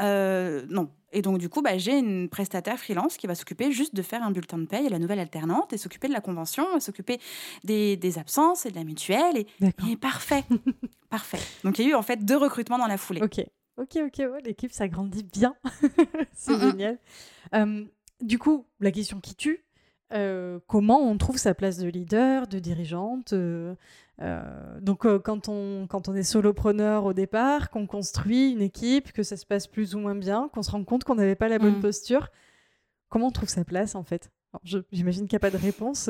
euh, non. Et donc, du coup, bah, j'ai une prestataire freelance qui va s'occuper juste de faire un bulletin de paye et la nouvelle alternante et s'occuper de la convention, s'occuper des, des, absences et de la mutuelle. Et, et parfait. parfait. Donc, il y a eu en fait deux recrutements dans la foulée. Ok. Ok, ok, l'équipe s'agrandit bien. C'est génial. du coup, la question qui tue, euh, comment on trouve sa place de leader, de dirigeante. Euh, euh, donc quand, on, quand on est solopreneur au départ, qu'on construit une équipe, que ça se passe plus ou moins bien, qu'on se rend compte qu'on n'avait pas la bonne mmh. posture, comment on trouve sa place en fait? J'imagine qu'il n'y a pas de réponse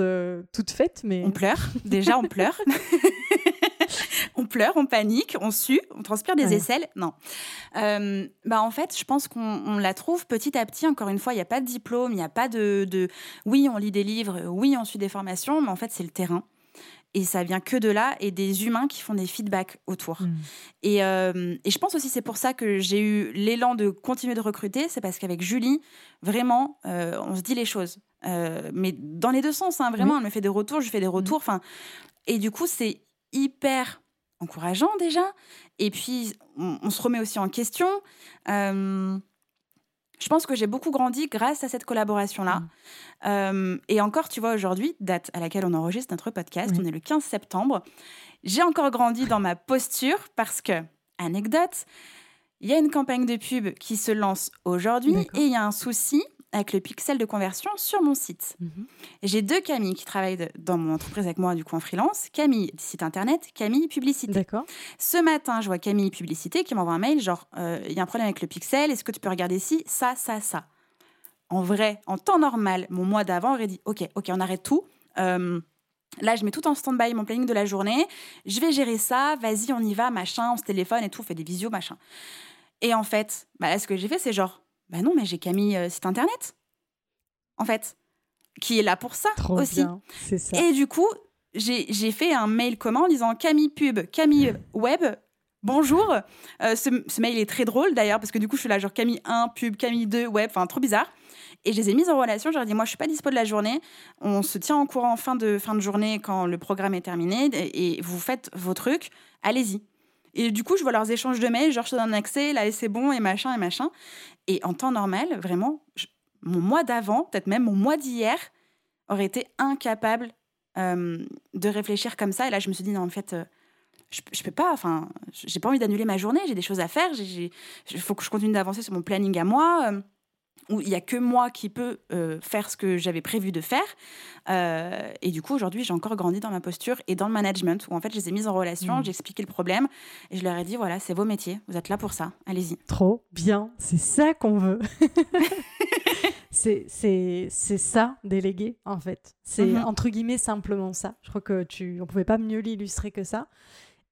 toute faite, mais... On pleure, déjà on pleure. on pleure, on panique, on sue, on transpire des aisselles. Non. Euh, bah en fait, je pense qu'on la trouve petit à petit. Encore une fois, il n'y a pas de diplôme, il n'y a pas de, de, Oui, on lit des livres, oui, on suit des formations, mais en fait, c'est le terrain. Et ça vient que de là et des humains qui font des feedbacks autour. Mm. Et, euh, et, je pense aussi c'est pour ça que j'ai eu l'élan de continuer de recruter. C'est parce qu'avec Julie, vraiment, euh, on se dit les choses. mais dans les deux sens, hein, vraiment, elle me fait des retours, je fais des retours. Enfin, et du coup, c'est hyper encourageant déjà. Et puis, on, se remet aussi en question. Euh, je pense que j'ai beaucoup grandi grâce à cette collaboration-là. Mmh. Euh, et encore, tu vois, aujourd'hui, date à laquelle on enregistre notre podcast, on est le 15 septembre. J'ai encore grandi dans ma posture parce que, anecdote, il y a une campagne de pub qui se lance aujourd'hui et il y a un souci avec le pixel de conversion sur mon site. Mhm. J'ai deux Camille qui travaillent dans mon entreprise avec moi, du coup en freelance. Camille, site internet, Camille, publicité. D'accord. Ce matin, je vois Camille, publicité, qui m'envoie un mail genre euh, il y a un problème avec le pixel, est-ce que tu peux regarder ici Ça, ça, ça. En vrai, en temps normal, mon mois d'avant aurait dit ok, ok, on arrête tout. Euh, là, je mets tout en stand-by, mon planning de la journée. Je vais gérer ça. Vas-y, on y va, machin. On se téléphone et tout, on fait des visios, machin. Et en fait, bah, ce que j'ai fait, c'est genre bah non, mais j'ai Camille euh, site internet, en fait, qui est là pour ça aussi. ça. Et du coup, j'ai fait un mail commun en disant Camille pub, Camille web. Bonjour, euh, ce, mail est très drôle d'ailleurs parce que du coup je suis là genre Camille 1 pub, Camille 2 web, enfin trop bizarre. Et je les ai mises en relation. Je leur ai dit, moi, je suis pas dispo de la journée. On se tient en courant en fin de, fin de journée quand le programme est terminé et vous faites vos trucs. Allez-y. Et du coup, je vois leurs échanges de mails, genre je te donne un accès, là c'est bon, et machin, et machin. Et en temps normal, vraiment, mon mois d'avant, peut-être même mon mois d'hier, aurait été incapable euh, de réfléchir comme ça. Et là, je me suis dit, non, en fait, euh, je, je peux pas, enfin, j'ai pas envie d'annuler ma journée, j'ai des choses à faire, il faut que je continue d'avancer sur mon planning à moi. Euh, où il n'y a que moi qui peux euh, faire ce que j'avais prévu de faire. Euh, et du coup, aujourd'hui, j'ai encore grandi dans ma posture et dans le management, où en fait, je les ai mises en relation, mmh. j'ai expliqué le problème, et je leur ai dit, voilà, c'est vos métiers, vous êtes là pour ça, allez-y. Trop bien, c'est ça qu'on veut. c'est ça, déléguer, en fait. C'est mmh entre guillemets simplement ça. Je crois que tu, on pouvait pas mieux l'illustrer que ça.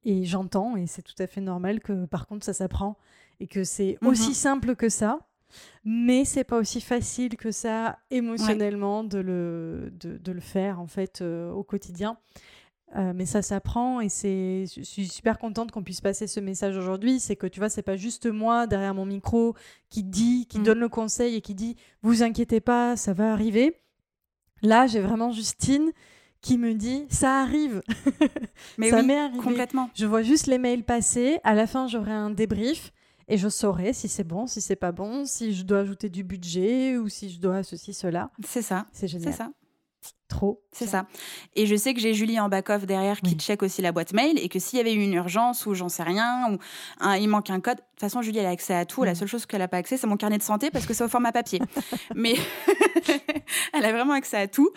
Et j'entends, et c'est tout à fait normal que par contre, ça s'apprend, et que c'est mmh aussi simple que ça mais c'est pas aussi facile que ça émotionnellement de, le, de, le faire en fait euh, au quotidien. Euh, mais ça s'apprend et c'est je suis super contente qu'on puisse passer ce message aujourd'hui. C'est que tu vois c'est pas juste moi derrière mon micro qui dit qui mm. donne le conseil et qui dit vous inquiétez pas ça va arriver là j'ai vraiment Justine qui me dit ça arrive. Mais ça m'est arrivé. complètement. Je vois juste les mails passer. À la fin j'aurai un débrief et je saurai si c'est bon, si c'est pas bon, si je dois ajouter du budget ou si je dois ceci, cela. C'est ça. C'est génial. C'est ça. Trop. C'est ça. Et je sais que j'ai Julie en back-off derrière qui check aussi la boîte mail et que s'il y avait eu une urgence ou j'en sais rien ou il manque un code, de toute façon Julie elle a accès à tout. La seule chose qu'elle n'a pas accès c'est mon carnet de santé parce que c'est au format papier. Mais elle a vraiment accès à tout.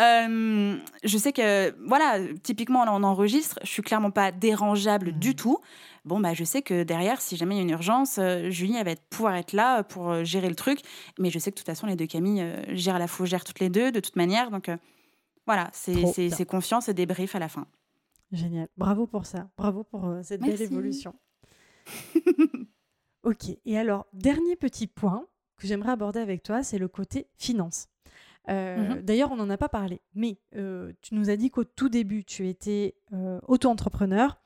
Euh, je sais que voilà, typiquement là on enregistre, je suis clairement pas dérangeable du tout bon, bah, je sais que derrière, si jamais il y a une urgence, euh, Julie, elle va pouvoir être là pour euh, gérer le truc. Mais je sais que de toute façon, les deux Camille euh, gèrent la gèrent toutes les deux, de toute manière. Donc voilà, c'est confiance et débrief à la fin. Génial. Bravo pour ça. Bravo pour cette belle évolution. ok. Et alors, dernier petit point que j'aimerais aborder avec toi, c'est le côté finance. Mhm. D'ailleurs, on n'en a pas parlé, mais tu nous as dit qu'au tout début, tu étais auto-entrepreneur.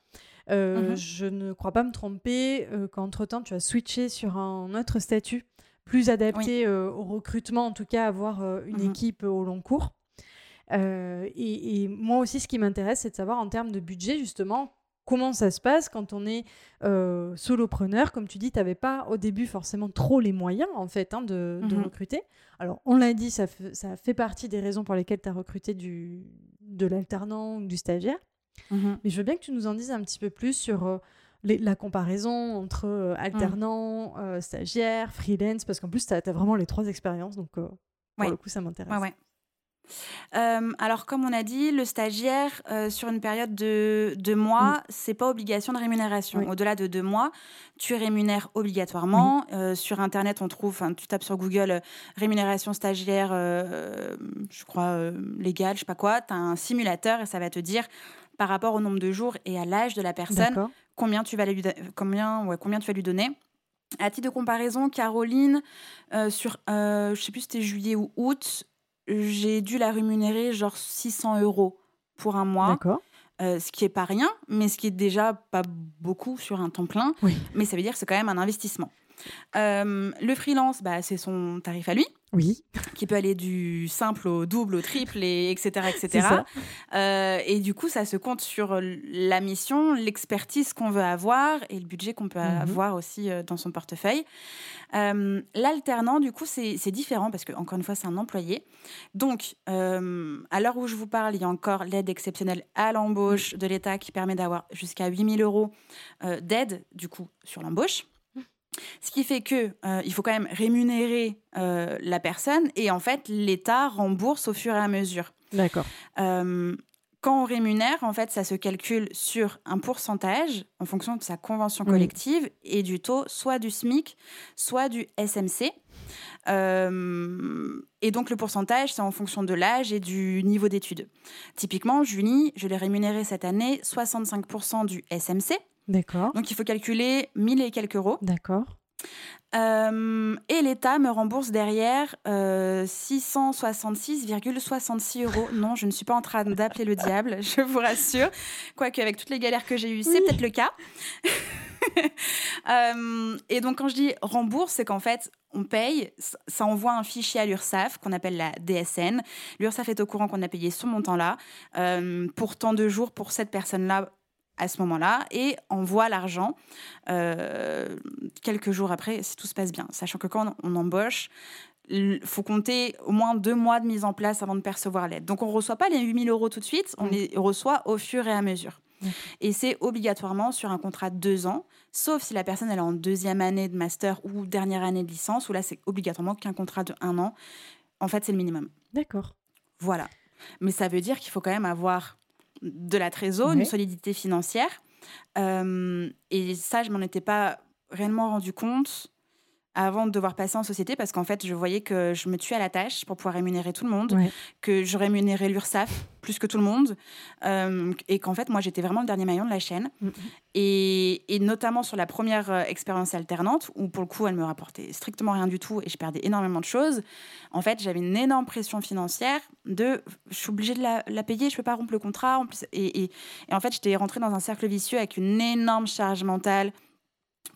Euh, mmh je ne crois pas me tromper euh, qu'entre-temps, tu as switché sur un autre statut plus adapté au recrutement, en tout cas avoir une mmh équipe au long cours. et, moi aussi, ce qui m'intéresse, c'est de savoir en termes de budget, justement, comment ça se passe quand on est euh, solopreneur. Comme tu dis, tu n'avais pas au début forcément trop les moyens en fait hein, de, mmh recruter. Alors on l'a dit, ça, ça, fait partie des raisons pour lesquelles tu as recruté du, de l'alternant ou du stagiaire. Mmh Mais je veux bien que tu nous en dises un petit peu plus sur euh, la comparaison entre euh, mmh. alternant, stagiaire, freelance, parce qu'en plus tu as, vraiment les trois expériences, donc pour le coup ça m'intéresse. Ouais, euh, alors, comme on a dit, le stagiaire, euh, sur une période de deux mois, mm. c'est pas obligation de rémunération. Au-delà de deux mois, tu rémunères obligatoirement. Euh, sur Internet, on trouve, tu tapes sur Google rémunération stagiaire, je crois, légale, je sais pas quoi, tu as un simulateur et ça va te dire par rapport au nombre de jours et à l'âge de la personne combien tu vas lui, combien, ouais, combien tu vas lui donner. À titre de comparaison, Caroline, sur, je sais plus si c'était juillet ou août, j'ai dû la rémunérer genre 600 euros pour un mois. D'accord. Euh, ce qui est pas rien, mais ce qui est déjà pas beaucoup sur un temps plein. Mais ça veut dire que c'est quand même un investissement. Euh, le freelance, bah, c'est son tarif à lui. Oui. Qui peut aller du simple au double, au triple, et etc. etc. Euh, et du coup, ça se compte sur la mission, l'expertise qu'on veut avoir et le budget qu'on peut mhm. avoir aussi euh, dans son portefeuille. L'alternant, du coup, c'est différent parce que, encore une fois, c'est un employé. Donc, à l'heure où je vous parle, il y a encore l'aide exceptionnelle à l'embauche de l'État qui permet d'avoir jusqu'à 8000 euros d'aide, du coup, sur l'embauche. Ce qui fait que euh, il faut quand même rémunérer euh, la personne et en fait l'État rembourse au fur et à mesure. D'accord. Euh, quand on rémunère, en fait, ça se calcule sur un pourcentage en fonction de sa convention collective et du taux, soit du SMIC, soit du SMC. et donc le pourcentage, c'est en fonction de l'âge et du niveau d'études. Typiquement, Julie, je l'ai rémunéré cette année 65% du SMC. D'accord. Donc il faut calculer 1000 et quelques euros. D'accord. Euh, et l'État me rembourse derrière 666,66 euh, euros. Non, je ne suis pas en train d'appeler le diable, je vous rassure. Quoique, avec toutes les galères que j'ai eues, c'est peut-être le cas. Euh, et donc, quand je dis rembourse, c'est qu'en fait, on paye, ça envoie un fichier à l'URSSAF qu'on appelle la DSN. L'URSSAF est au courant qu'on a payé ce montant-là pour tant de jours pour cette personne-là à ce moment-là et envoie l'argent euh, quelques jours après si tout se passe bien. Sachant que quand on embauche, il faut compter au moins deux mois de mise en place avant de percevoir l'aide. Donc on ne reçoit pas les 8000 euros tout de suite, on les reçoit au fur et à mesure. Et c'est obligatoirement sur un contrat de deux ans, sauf si la personne elle est en deuxième année de master ou dernière année de licence, où là c'est obligatoirement qu'un contrat de un an. En fait, c'est le minimum. D'accord. Voilà. Mais ça veut dire qu'il faut quand même avoir de la trésor, une solidité financière. Euh, et ça, je m'en étais pas réellement rendu compte avant de devoir passer en société parce qu'en fait, je voyais que je me tuais à la tâche pour pouvoir rémunérer tout le monde, que je rémunérais l'URSSAF plus que tout le monde, euh, et qu'en fait, moi, j'étais vraiment le dernier maillon de la chaîne. Mm. Et, notamment sur la première euh, expérience alternante, où pour le coup, elle me rapportait strictement rien du tout et je perdais énormément de choses. En fait, j'avais une énorme pression financière de je suis obligée de la, payer, je peux pas rompre le contrat. En plus, et, et en fait, j'étais rentrée dans un cercle vicieux avec une énorme charge mentale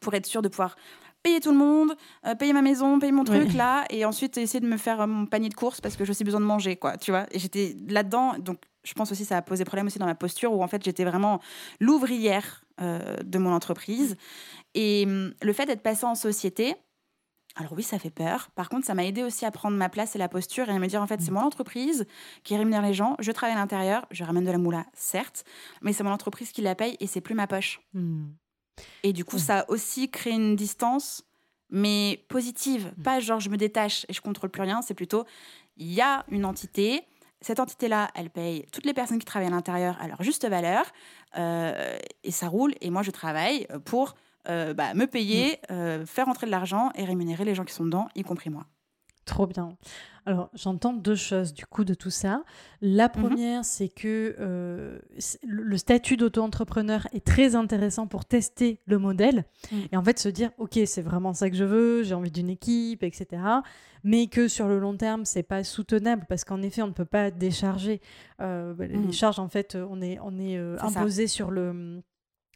pour être sûre de pouvoir payer tout le monde, euh, payer ma maison, payer mon truc là, et ensuite essayer de me faire euh, mon panier de courses parce que j'ai aussi besoin de manger, quoi, tu vois. Et j'étais là-dedans, donc je pense aussi ça a posé problème aussi dans ma posture où en fait j'étais vraiment l'ouvrière euh, de mon entreprise. Et hum, le fait d'être passée en société, alors oui, ça fait peur. Par contre, ça m'a aidé aussi à prendre ma place et la posture et à me dire en fait, c'est mon entreprise qui rémunère les gens. Je travaille à l'intérieur, je ramène de la moula, certes, mais c'est mon entreprise qui la paye et c'est plus ma poche. Hmm. Et du coup, ça a aussi créé une distance, mais positive. Mm. Pas genre je me détache et je contrôle plus rien. C'est plutôt il y a une entité. Cette entité-là, elle paye toutes les personnes qui travaillent à l'intérieur à leur juste valeur euh, et ça roule. Et moi, je travaille pour euh, bah, me payer, mm. euh, faire entrer de l'argent et rémunérer les gens qui sont dedans, y compris moi. Trop bien. Alors, j'entends deux choses du coup de tout ça. La mhm. première, c'est que euh, le statut d'auto-entrepreneur est très intéressant pour tester le modèle mm. et en fait se dire, ok, c'est vraiment ça que je veux, j'ai envie d'une équipe, etc. Mais que sur le long terme, c'est pas soutenable parce qu'en effet, on ne peut pas décharger euh, bah, les mm. charges. En fait, on est, on est, euh, imposé sur le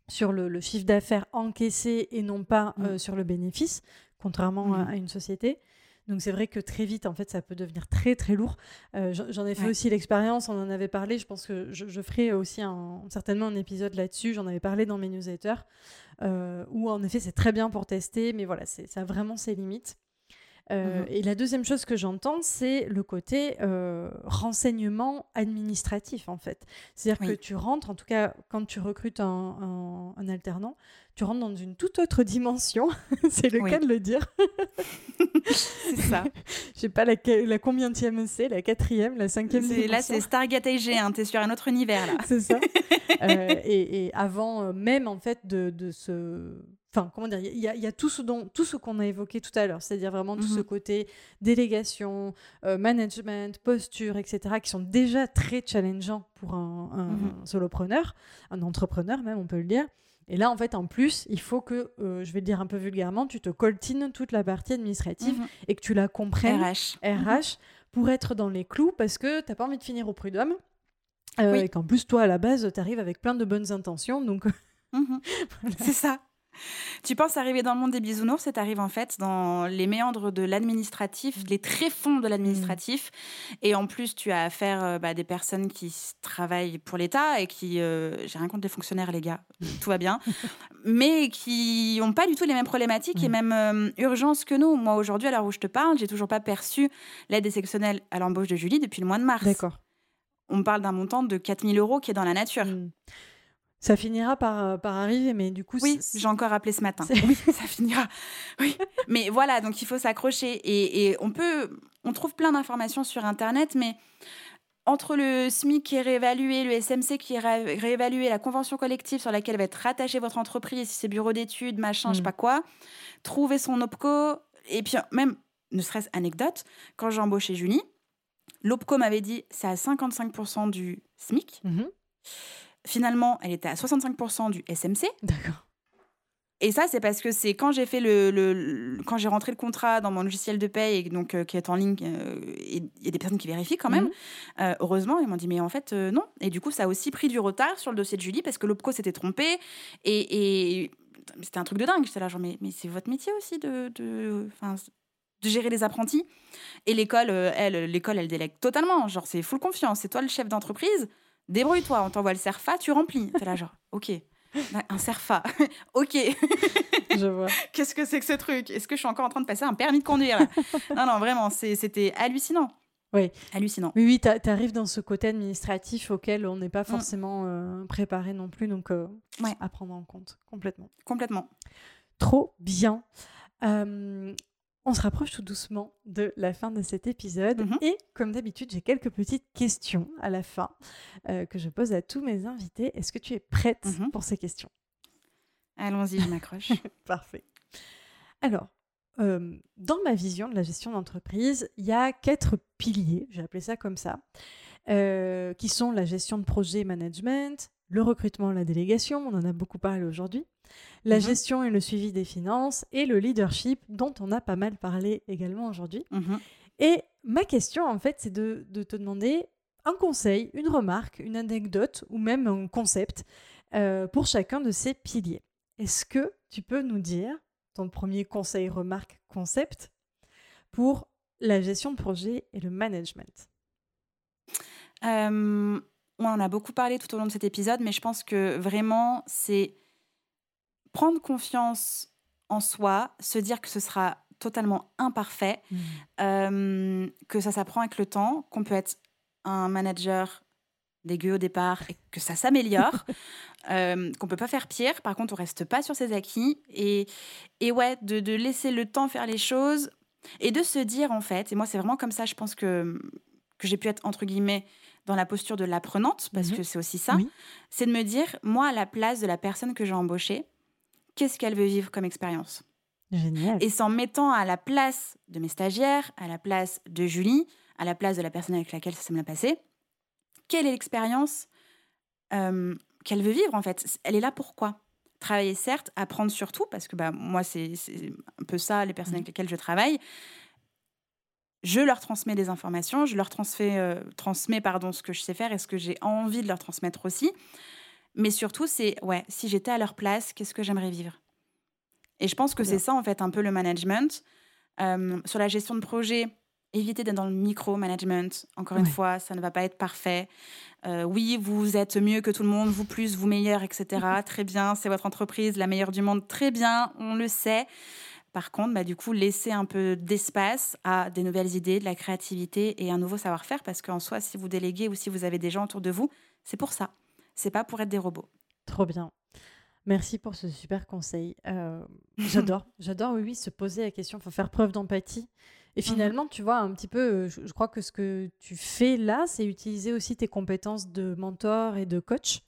sur le, chiffre d'affaires encaissé et non pas mm. sur le bénéfice contrairement à, à une société. Donc c'est vrai que très vite, en fait, ça peut devenir très très lourd. Euh, j'en- ai fait Ouais. aussi l'expérience, on en avait parlé. Je pense que je, je ferai aussi un- certainement un épisode là-dessus. J'en avais parlé dans mes newsletters, euh, où en effet c'est très bien pour tester, mais voilà, c'est- ça a vraiment ses limites. Euh, Mhm. Et la deuxième chose que j'entends, c'est le côté euh, renseignement administratif, en fait. C'est-à-dire que tu rentres, en tout cas, quand tu recrutes un, un- un alternant, tu rentres dans une toute autre dimension. c'est le Oui. cas de le dire. C'est ça. Je sais pas la, la combienième c'est, la quatrième, la cinquième C'est- là, c'est Stargate AG, hein, t'es sur un autre univers là. c'est ça. Euh, et, et avant euh, même en fait de, de ce, enfin comment dire, il y, a- il y a tout ce dont, tout ce qu'on a évoqué tout à l'heure, c'est-à-dire vraiment tout ce Mhm. côté délégation, euh, management, posture, etc., qui sont déjà très challengeants pour un, un Mhm. solopreneur, un entrepreneur même, on peut le dire. Et là, en fait, en plus, il faut que, euh, je vais le dire un peu vulgairement, tu te coltines toute la partie administrative Mhm. et que tu la comprennes RH. RH pour être dans les clous parce que t'as pas envie de finir au prud'homme. Euh, Oui. Et qu'en plus, toi, à la base, tu arrives avec plein de bonnes intentions. Donc. C'est ça. Tu penses arriver dans le monde des bisounours et t'arrives en fait dans les méandres de l'administratif, les tréfonds de l'administratif. Et en plus, tu as affaire euh, bah, des personnes qui travaillent pour l'État et qui. euh, J'ai rien contre les fonctionnaires, les gars, tout va bien. mais qui n'ont pas du tout les mêmes problématiques et Mm. mêmes euh, urgences que nous. Moi, aujourd'hui, à l'heure où je te parle, j'ai toujours pas perçu l'aide exceptionnelle à l'embauche de Julie depuis le mois de mars. d'accord. On parle d'un montant de 4000 euros qui est dans la nature. Mm. Ça finira par, euh, par arriver, mais du coup, Oui, j'ai encore appelé ce matin. Oui, ça finira. Oui, mais voilà, donc il faut s'accrocher et, et on peut, on trouve plein d'informations sur Internet, mais entre le SMIC qui est réévalué, le SMC qui est ré- réévalué, la convention collective sur laquelle va être rattachée votre entreprise, si c'est bureau d'études, machin, je sais Mm. pas quoi, trouver son OPCO, et puis même, ne serait-ce anecdote, quand j'ai embauché Julie, l'OPCO m'avait dit c'est à 55% du SMIC. Mhm. Finalement, elle était à 65% du SMC. D'accord. Et ça, c'est parce que c'est quand j'ai fait le, le- le- quand j'ai rentré le contrat dans mon logiciel de paye et donc euh, qui est en ligne, euh, il y a des personnes qui vérifient quand même. Mhm. Euh, heureusement, ils m'ont dit mais en fait non. Et du coup, ça a aussi pris du retard sur le dossier de Julie parce que l'OPCO s'était trompé et, et c'était un truc de dingue. J'étais là genre mais, mais c'est votre métier aussi de, de, enfin, de gérer les apprentis. Et l'école, elle, l'école, elle délègue totalement. Genre c'est full confiance. C'est toi le chef d'entreprise. Débrouille-toi. On t'envoie le Cerfa, tu remplis. T'es là genre ok. Un Cerfa, ok. Je vois. Qu'est-ce que c'est que ce truc? Est-ce que je suis encore en train de passer un permis de conduire là? Non, non, vraiment, c'était hallucinant. Oui. Hallucinant. Oui, oui, tu arrives dans ce côté administratif auquel on n'est Mm. pas forcément euh, préparé non plus, donc euh, Ouais. à prendre en compte complètement. Complètement. Trop bien. Euh, on se rapproche tout doucement de la fin de cet épisode. Mhm. Et comme d'habitude, j'ai quelques petites questions à la fin euh, que je pose à tous mes invités. Est-ce que tu es prête Mhm. pour ces questions? Allons-y, je m'accroche. Parfait. Alors, euh, dans ma vision de la gestion d'entreprise, il y a quatre piliers, j'ai appelé ça comme ça, euh, qui sont la gestion de projet et management, le recrutement la délégation, on en a beaucoup parlé aujourd'hui, la Mhm. gestion et le suivi des finances, et le leadership, dont on a pas mal parlé également aujourd'hui. Mhm. Et ma question, en fait, c'est de, de te demander un conseil, une remarque, une anecdote ou même un concept euh, pour chacun de ces piliers. Est-ce que tu peux nous dire ton premier conseil, remarque, concept pour la gestion de projet et le management? Euh, on en a beaucoup parlé tout au long de cet épisode, mais je pense que vraiment, c'est prendre confiance en soi, se dire que ce sera totalement imparfait, euh, que ça s'apprend avec le temps, qu'on peut être un manager dégueu au départ et que ça s'améliore, euh, qu'on peut pas faire pire. Par contre, on reste pas sur ses acquis et, et ouais, de, de laisser le temps faire les choses et de se dire en fait, et moi c'est vraiment comme ça, je pense que, que j'ai pu être entre guillemets dans la posture de l'apprenante, parce Mhm. que c'est aussi ça, Oui. c'est de me dire, moi à la place de la personne que j'ai embauchée, qu'est-ce qu'elle veut vivre comme expérience? Génial. et s'en mettant à la place de mes stagiaires, à la place de Julie, à la place de la personne avec laquelle ça s'est bien passé, quelle est l'expérience euh, qu'elle veut vivre en fait? Elle est là pourquoi? Travailler certes, apprendre surtout, parce que bah, moi c'est un peu ça, les personnes avec lesquelles je travaille. Je leur transmets des informations, je leur transmets, euh, transmets pardon, ce que je sais faire et ce que j'ai envie de leur transmettre aussi. Mais surtout, c'est, ouais, si j'étais à leur place, qu'est-ce que j'aimerais vivre? Et je pense que c'est ça, en fait, un peu le management. Euh, sur la gestion de projet, évitez d'être dans le micro-management. Encore une fois, ça ne va pas être parfait. Euh, oui, vous êtes mieux que tout le monde, vous plus, vous meilleur, etc. très bien, c'est votre entreprise, la meilleure du monde, très bien, on le sait. Par contre, bah, du coup, laissez un peu d'espace à des nouvelles idées, de la créativité et un nouveau savoir-faire, parce qu'en soi, si vous déléguez ou si vous avez des gens autour de vous, c'est pour ça. C'est pas pour être des robots. Trop bien. Merci pour ce super conseil. Euh, j'adore, j'adore, oui, oui, se poser la question, il faut faire preuve d'empathie. Et mmh finalement, tu vois, un petit peu, euh, je, crois que ce que tu fais là, c'est utiliser aussi tes compétences de mentor et de coach.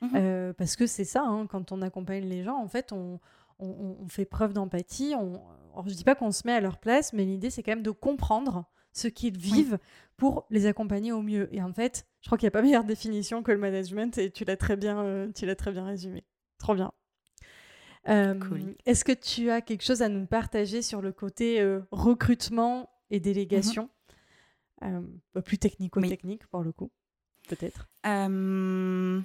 Mmh euh, parce que c'est ça, hein, quand on accompagne les gens, en fait, on, on, fait preuve d'empathie. On, je dis pas qu'on se met à leur place, mais l'idée, c'est quand même de comprendre ce qu'ils vivent pour les accompagner au mieux. Et en fait, je crois qu'il n'y a pas meilleure définition que le management, et tu l'as très bien, tu l'as très bien résumé. Trop bien. Euh, est-ce que tu as quelque chose à nous partager sur le côté euh, recrutement et délégation? Euh, Plus technico-technique pour le coup, peut-être. Comme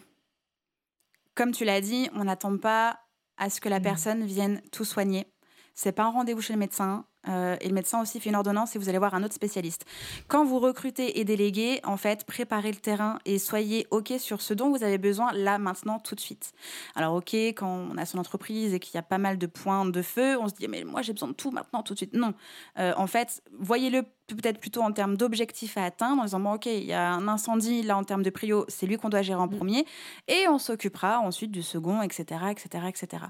tu l'as dit, on n'attend pas à ce que la mm. personne vienne tout soigner. C'est pas un rendez-vous chez le médecin. Euh, et le médecin aussi fait une ordonnance et vous allez voir un autre spécialiste. Quand vous recrutez et déléguez, en fait, préparez le terrain et soyez OK sur ce dont vous avez besoin là, maintenant, tout de suite. Alors, OK, quand on a son entreprise et qu'il y a pas mal de points de feu, on se dit, mais moi, j'ai besoin de tout maintenant, tout de suite. Non. Euh, en fait, voyez-le peut-être plutôt en termes d'objectifs à atteindre, en disant, bon, OK, il y a un incendie, là, en termes de prio, c'est lui qu'on doit gérer en mm. premier, et on s'occupera ensuite du second, etc., etc., etc.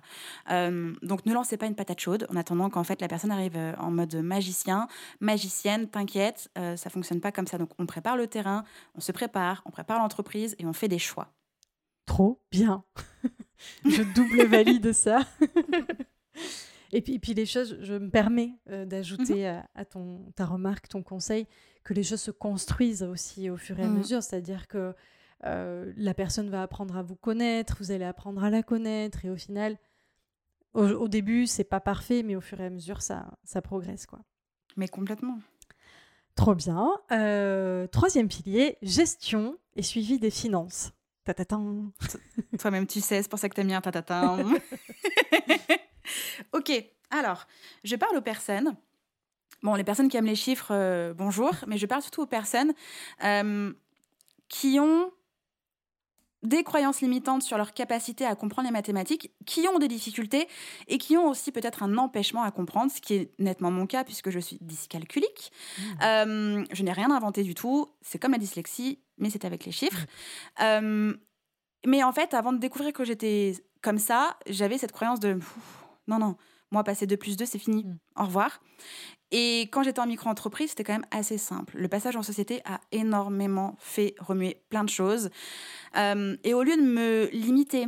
donc, ne lancez pas une patate chaude en attendant qu'en fait, la personne arrive euh, en mode magicien, magicienne, t'inquiète, euh, ça fonctionne pas comme ça. Donc, on prépare le terrain, on se prépare, on prépare l'entreprise et on fait des choix. Trop bien. Je double valide ça. Et puis, puis les choses, je me permets euh, d'ajouter mhm. à, ton, ta remarque, ton conseil, que les choses se construisent aussi au fur et à mhm. mesure. C'est-à-dire que euh, la personne va apprendre à vous connaître, vous allez apprendre à la connaître, et au final, au, début, c'est pas parfait, mais au fur et à mesure, ça, ça progresse. quoi. Mais complètement. Trop bien. Euh, troisième pilier, gestion et suivi des finances. Toi-même, tu sais, c'est pour ça que t'aimes bien tatatan. ok, alors, je parle aux personnes. Bon, les personnes qui aiment les chiffres, euh, bonjour, mais je parle surtout aux personnes euh, qui ont des croyances limitantes sur leur capacité à comprendre les mathématiques, qui ont des difficultés et qui ont aussi peut-être un empêchement à comprendre, ce qui est nettement mon cas puisque je suis dyscalculique. Mmh. Euh, je n'ai rien inventé du tout, c'est comme la dyslexie, mais c'est avec les chiffres. Mmh. mais en fait, avant de découvrir que j'étais comme ça, j'avais cette croyance de non, non, moi, passer 2 plus 2, c'est fini. Mm. Au revoir. Et quand j'étais en micro-entreprise, c'était quand même assez simple. Le passage en société a énormément fait remuer plein de choses. Euh, et au lieu de me limiter,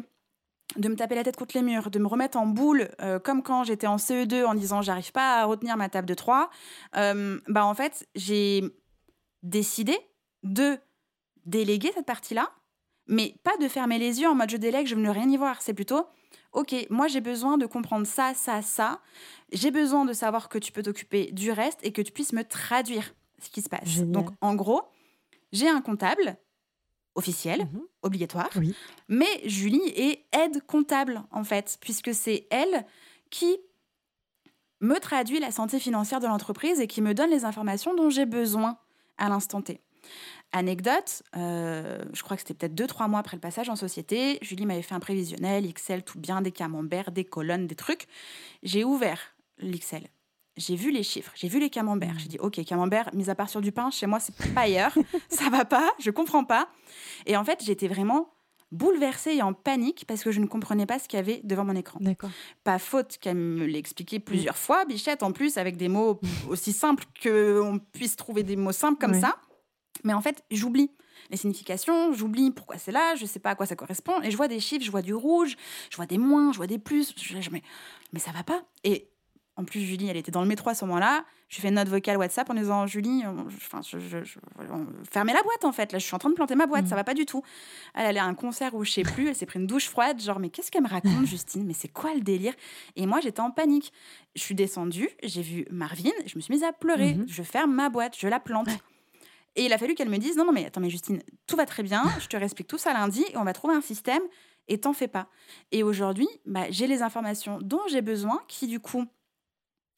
de me taper la tête contre les murs, de me remettre en boule, euh, comme quand j'étais en CE2 en disant j'arrive pas à retenir ma table de 3, euh, bah en fait, j'ai décidé de déléguer cette partie-là, mais pas de fermer les yeux en mode je délègue, je ne veux rien y voir. C'est plutôt ok, moi j'ai besoin de comprendre ça, ça, ça. J'ai besoin de savoir que tu peux t'occuper du reste et que tu puisses me traduire ce qui se passe. Donc en gros, j'ai un comptable officiel, mhm. obligatoire, mais Julie est aide comptable en fait, puisque c'est elle qui me traduit la santé financière de l'entreprise et qui me donne les informations dont j'ai besoin à l'instant T. Anecdote, euh, je crois que c'était peut-être deux, trois mois après le passage en société, Julie m'avait fait un prévisionnel, Excel, tout bien, des camemberts, des colonnes, des trucs. J'ai ouvert l'Excel. J'ai vu les chiffres, j'ai vu les camemberts. J'ai dit, OK, camembert, mis à part sur du pain, chez moi, c'est pas ailleurs. ça va pas, je comprends pas. Et en fait, j'étais vraiment bouleversée et en panique parce que je ne comprenais pas ce qu'il y avait devant mon écran. Pas faute qu'elle me l'expliquait plusieurs fois, Bichette, en plus, avec des mots aussi simples qu'on puisse trouver des mots simples comme ça. Mais en fait, j'oublie les significations, j'oublie pourquoi c'est là, je sais pas à quoi ça correspond, et je vois des chiffres, je vois du rouge, je vois des moins, je vois des plus, je, mais, mais ça va pas. Et en plus, Julie, elle était dans le métro à ce moment-là. Je lui fais une note vocale WhatsApp en disant Julie, enfin, je, fermez la boîte en fait. Là, je suis en train de planter ma boîte, ça mm. va pas du tout. Elle allait à un concert où je sais plus, elle s'est pris une douche froide, genre, mais qu'est-ce qu'elle me raconte, Justine? Mais c'est quoi le délire? Et moi, j'étais en panique. Je suis descendue, j'ai vu Marvin, je me suis mise à pleurer. Mm-hmm. Je ferme ma boîte, je la plante. Et il a fallu qu'elle me dise non, non, mais attends, mais Justine, tout va très bien, je te réexplique tout ça lundi et on va trouver un système et t'en fais pas. Et aujourd'hui, bah, j'ai les informations dont j'ai besoin qui, du coup,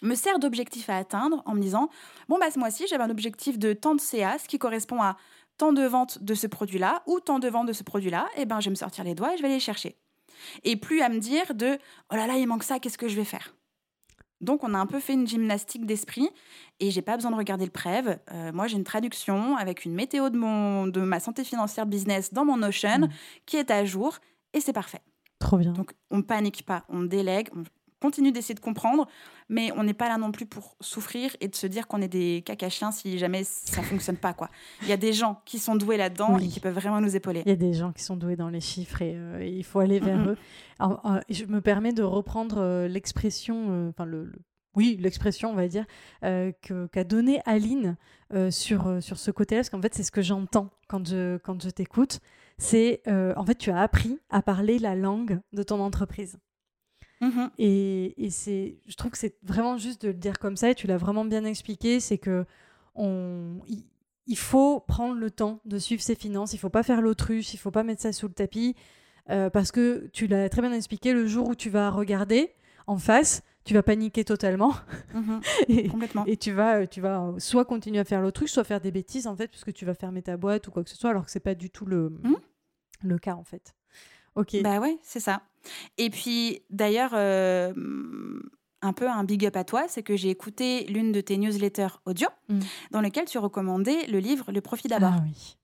me sert d'objectif à atteindre en me disant bon bah ce mois-ci j'avais un objectif de tant de CA ce qui correspond à tant de ventes de ce produit-là ou tant de ventes de ce produit-là et ben je vais me sortir les doigts et je vais aller les chercher et plus à me dire de oh là là il manque ça qu'est-ce que je vais faire? Donc on a un peu fait une gymnastique d'esprit et j'ai pas besoin de regarder le prév. Euh, moi j'ai une traduction avec une météo de mon de ma santé financière business dans mon Notion mmh. qui est à jour et c'est parfait. Trop bien. Donc on panique pas, on délègue, on continue d'essayer de comprendre, mais on n'est pas là non plus pour souffrir et de se dire qu'on est des caca-chiens si jamais ça fonctionne pas. quoi. Il y a des gens qui sont doués là-dedans et qui peuvent vraiment nous épauler. Il y a des gens qui sont doués dans les chiffres et, euh, il faut aller vers eux. Euh, je me permets de reprendre euh, l'expression, enfin le, oui, l'expression, on va dire, qu'a donnée Aline sur, sur ce côté-là, parce qu'en fait, c'est ce que j'entends quand je, quand je t'écoute. C'est, en fait, tu as appris à parler la langue de ton entreprise. Mmh et, c'est, je trouve que c'est vraiment juste de le dire comme ça, et tu l'as vraiment bien expliqué, c'est que on, il, faut prendre le temps de suivre ses finances, il faut pas faire l'autruche, il faut pas mettre ça sous le tapis, euh, parce que tu l'as très bien expliqué, le jour où tu vas regarder en face, tu vas paniquer totalement mmh et, complètement. et tu vas, tu vas soit continuer à faire l'autruche, soit faire des bêtises en fait, puisque tu vas fermer ta boîte ou quoi que ce soit, alors que c'est pas du tout le, mmh le cas en fait. Ok. Bah ouais, c'est ça. Et puis, d'ailleurs, euh, un peu un big up à toi, c'est que j'ai écouté l'une de tes newsletters audio mmh. dans lequel tu recommandais le livre Le profit d'abord. Ah oui.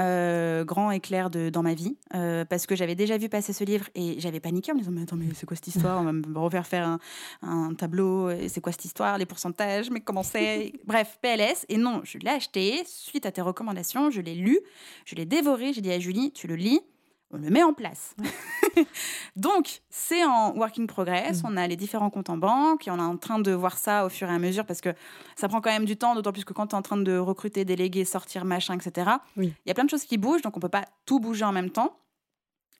Euh, grand éclair de, dans ma vie, euh, parce que j'avais déjà vu passer ce livre et j'avais paniqué en me disant Mais attends, mais c'est quoi cette histoire? On va me refaire faire un, un tableau, c'est quoi cette histoire? Les pourcentages, mais comment c'est? Bref, PLS. Et non, je l'ai acheté suite à tes recommandations, je l'ai lu, je l'ai dévoré. J'ai dit à Julie Tu le lis on le met en place. Donc, c'est en working progress. Mm. On a les différents comptes en banque et on est en train de voir ça au fur et à mesure parce que ça prend quand même du temps, d'autant plus que quand tu es en train de recruter, déléguer, sortir, machin, etc., il y a plein de choses qui bougent, donc on peut pas tout bouger en même temps.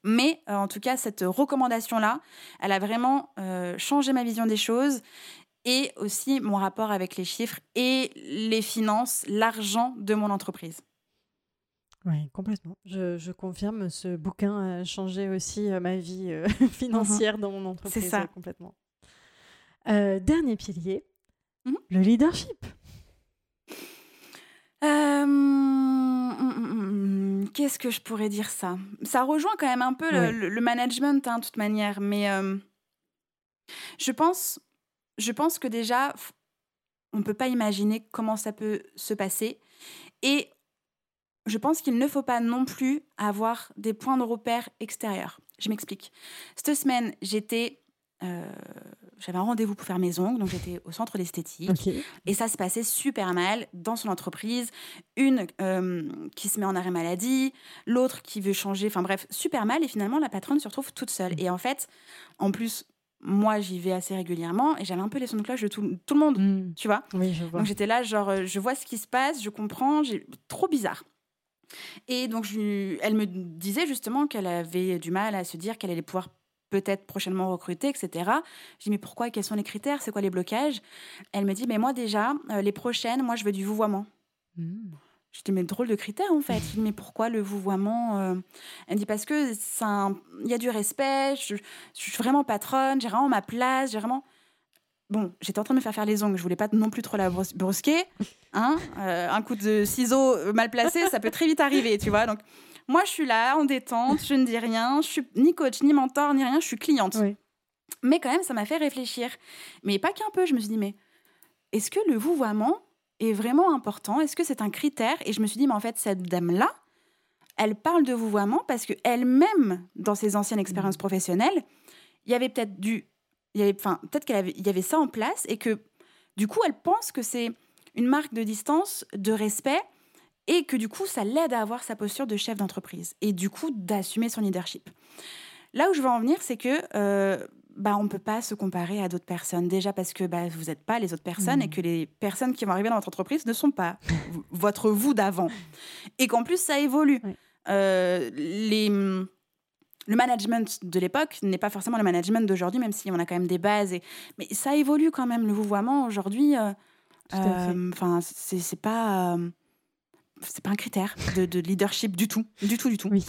Mais euh, en tout cas, cette recommandation-là, elle a vraiment euh, changé ma vision des choses et aussi mon rapport avec les chiffres et les finances, l'argent de mon entreprise. Oui, complètement. Je, confirme, ce bouquin a changé aussi euh, ma vie euh, financière dans mon entreprise. C'est ça. complètement. Euh, dernier pilier, mmh le leadership. Hum, qu'est-ce que je pourrais dire ça? Ça rejoint quand même un peu le, management, hein, de toute manière. Mais je, pense, je pense que déjà, on ne peut pas imaginer comment ça peut se passer. Et je pense qu'il ne faut pas non plus avoir des points de repère extérieurs. Je m'explique. Cette semaine, j'étais euh, j'avais un rendez-vous pour faire mes ongles, donc j'étais au centre d'esthétique. Et ça se passait super mal dans son entreprise. Une euh, qui se met en arrêt maladie, l'autre qui veut changer, enfin bref, super mal. Et finalement, la patronne se retrouve toute seule. Et en fait, en plus, moi, j'y vais assez régulièrement et j'avais un peu les sons de cloche de tout, le monde, hmm. tu vois. Oui, je vois. Donc j'étais là, genre, euh, je vois ce qui se passe, je comprends, j'ai trop bizarre. Et donc, elle me disait justement qu'elle avait du mal à se dire qu'elle allait pouvoir peut-être prochainement recruter, etc. Je dis, mais pourquoi? Quels sont les critères? C'est quoi les blocages? Elle me dit, mais moi déjà, euh, les prochaines, moi, je veux du vouvoiement. Mmh. Je dis, mais drôle de critères en fait. Je dis, mais pourquoi le vouvoiement euh? Elle me dit, parce que il y a du respect, je, je suis vraiment patronne, j'ai vraiment ma place, j'ai vraiment bon, j'étais en train de me faire faire les ongles, je voulais pas non plus trop la brusquer. Hein euh, un coup de ciseau mal placé, ça peut très vite arriver, tu vois. Donc, moi, je suis là, en détente, je ne dis rien, je suis ni coach, ni mentor, ni rien, je suis cliente. Mais quand même, ça m'a fait réfléchir. Mais pas qu'un peu, je me suis dit, mais est-ce que le vouvoiement est vraiment important? Est-ce que c'est un critère? Et je me suis dit, mais en fait, cette dame-là, elle parle de vouvoiement parce qu'elle-même, dans ses anciennes expériences mmh. professionnelles, il y avait peut-être du il y avait, enfin, peut-être qu'il y avait ça en place et que du coup, elle pense que c'est une marque de distance, de respect et que du coup, ça l'aide à avoir sa posture de chef d'entreprise et du coup, d'assumer son leadership. Là où je veux en venir, c'est que euh, bah, on ne peut pas se comparer à d'autres personnes. Déjà parce que bah, vous n'êtes pas les autres personnes et mmh. que les personnes qui vont arriver dans votre entreprise ne sont pas votre vous d'avant. Et qu'en plus, ça évolue. Euh, les le management de l'époque n'est pas forcément le management d'aujourd'hui, même si on a quand même des bases. Et... Mais ça évolue quand même, le vouvoiement aujourd'hui. Euh, euh, enfin, c'est pas. Euh, c'est pas un critère de, leadership du tout, du tout, du tout. Oui.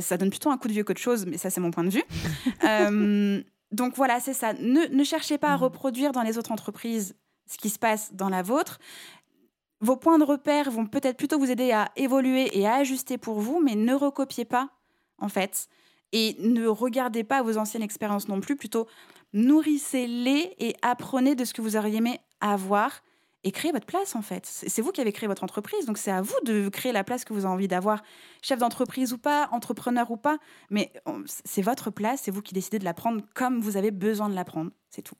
ça donne plutôt un coup de vieux qu'autre chose, mais ça c'est mon point de vue. donc voilà, c'est ça. Ne, ne, cherchez pas à mmh. reproduire dans les autres entreprises ce qui se passe dans la vôtre. Vos points de repère vont peut-être plutôt vous aider à évoluer et à ajuster pour vous, mais ne recopiez pas, en fait. Et ne regardez pas vos anciennes expériences non plus, plutôt nourrissez-les et apprenez de ce que vous auriez aimé avoir et créez votre place en fait. C'est vous qui avez créé votre entreprise, donc c'est à vous de créer la place que vous avez envie d'avoir, chef d'entreprise ou pas, entrepreneur ou pas, mais c'est votre place, c'est vous qui décidez de la prendre comme vous avez besoin de la prendre, c'est tout.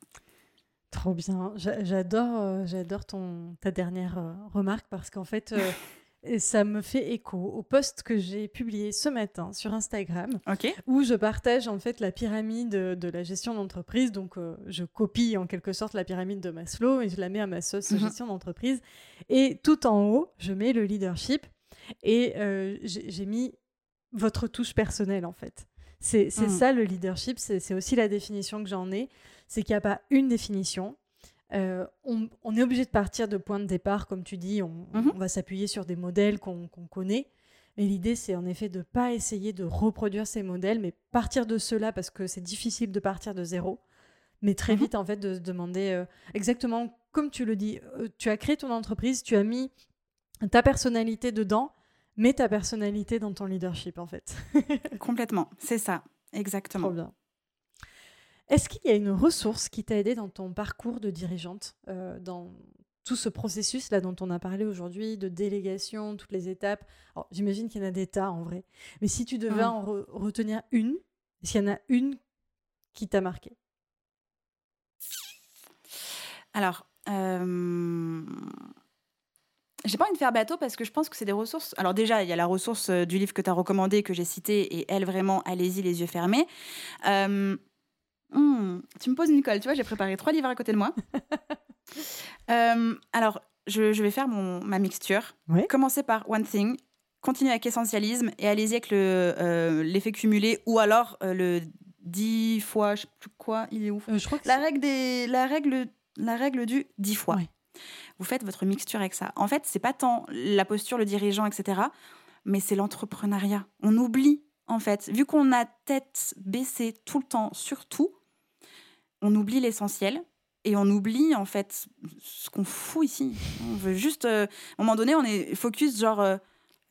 Trop bien. J'adore, euh, j'adore ton ta dernière euh, remarque parce qu'en fait, euh, ça me fait écho au post que j'ai publié ce matin sur Instagram, où je partage en fait la pyramide de la gestion d'entreprise. Donc, je copie en quelque sorte la pyramide de Maslow et je la mets à ma sauce mhm. gestion d'entreprise. Et tout en haut, je mets le leadership et j'ai mis votre touche personnelle en fait. C'est mhm. ça le leadership, c'est aussi la définition que j'en ai c'est qu'il n'y a pas une définition. Euh, on, est obligé de partir de points de départ, comme tu dis, on, mhm. va s'appuyer sur des modèles qu'on connaît. Mais l'idée, c'est en effet de ne pas essayer de reproduire ces modèles, mais partir de cela parce que c'est difficile de partir de zéro. Mais très mhm. vite, en fait, de se demander euh, exactement comme tu le dis. Euh, tu as créé ton entreprise, tu as mis ta personnalité dedans, mais ta personnalité dans ton leadership, en fait. Complètement, c'est ça, exactement. Trop bien. Est-ce qu'il y a une ressource qui t'a aidé dans ton parcours de dirigeante, euh, dans tout ce processus là dont on a parlé aujourd'hui, de délégation, toutes les étapes? J'imagine qu'il y en a des tas en vrai. Mais si tu devais en retenir une, est-ce qu'il y en a une qui t'a marqué? Alors, euh... J'ai pas envie de faire bateau parce que je pense que c'est des ressources. Alors déjà, il y a la ressource euh, du livre que tu as recommandé, que j'ai cité, et elle, vraiment, allez-y, les yeux fermés. Euh, Hmm, tu me poses une colle, tu vois, j'ai préparé trois livres à côté de moi. Euh, alors, je, vais faire mon, ma mixture. Commencez par One Thing, continuez avec Essentialisme et allez-y avec euh, l'effet cumulé ou alors euh, le 10 fois, je sais plus quoi, il est où je crois la, règle des, la, règle, la règle du 10 fois. Vous faites votre mixture avec ça. En fait, c'est pas tant la posture, le dirigeant, etc., mais c'est l'entrepreneuriat. On oublie, en fait, vu qu'on a tête baissée tout le temps, surtout, on oublie l'essentiel et on oublie en fait ce qu'on fout ici. On veut juste, euh, à un moment donné, on est focus genre euh,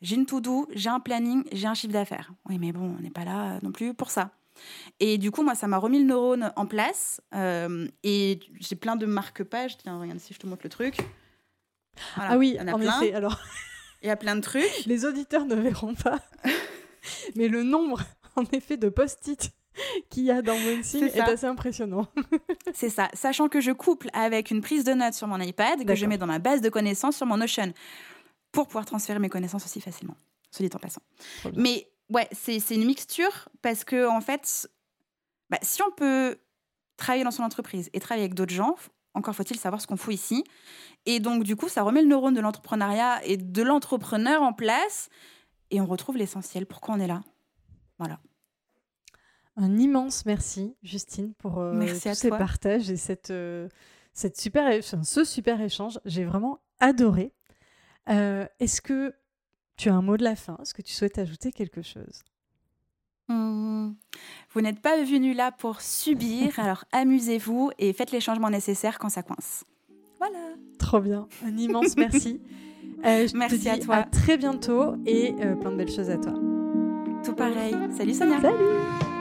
j'ai une to-do, j'ai un planning, j'ai un chiffre d'affaires. Oui, mais bon, on n'est pas là non plus pour ça. Et du coup, moi, ça m'a remis le neurone en place. Euh, et j'ai plein de marque-pages. Tiens, regarde si je te montre le truc. ah oui, en, effet. Alors, il y a plein de trucs. Les auditeurs ne verront pas. mais le nombre, en effet, de post-it qu'il y a dans OneSing est, est assez impressionnant. c'est ça, sachant que je couple avec une prise de notes sur mon iPad que je mets dans ma base de connaissances sur mon Notion pour pouvoir transférer mes connaissances aussi facilement, soit dit en passant. Mais ouais, c'est une mixture parce que en fait, bah, si on peut travailler dans son entreprise et travailler avec d'autres gens, encore faut-il savoir ce qu'on fout ici. Et donc, du coup, ça remet le neurone de l'entrepreneuriat et de l'entrepreneur en place et on retrouve l'essentiel. Pourquoi on est là? Voilà. Un immense merci, Justine, pour euh, tous ces partages et cette, euh, cette super, ce super échange. J'ai vraiment adoré. Euh, est-ce que tu as un mot de la fin? Est-ce que tu souhaites ajouter quelque chose? Mmh. Vous n'êtes pas venu là pour subir, alors amusez-vous et faites les changements nécessaires quand ça coince. Voilà. Trop bien. Un immense merci. merci à toi. À très bientôt et plein de belles choses à toi. Tout pareil. Salut Sonia. Salut.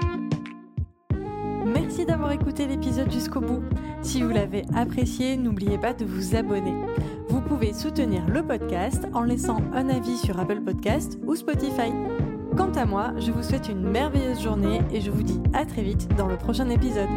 Merci d'avoir écouté l'épisode jusqu'au bout. Si vous l'avez apprécié, n'oubliez pas de vous abonner. Vous pouvez soutenir le podcast en laissant un avis sur Apple Podcast ou Spotify. Quant à moi, je vous souhaite une merveilleuse journée et je vous dis à très vite dans le prochain épisode.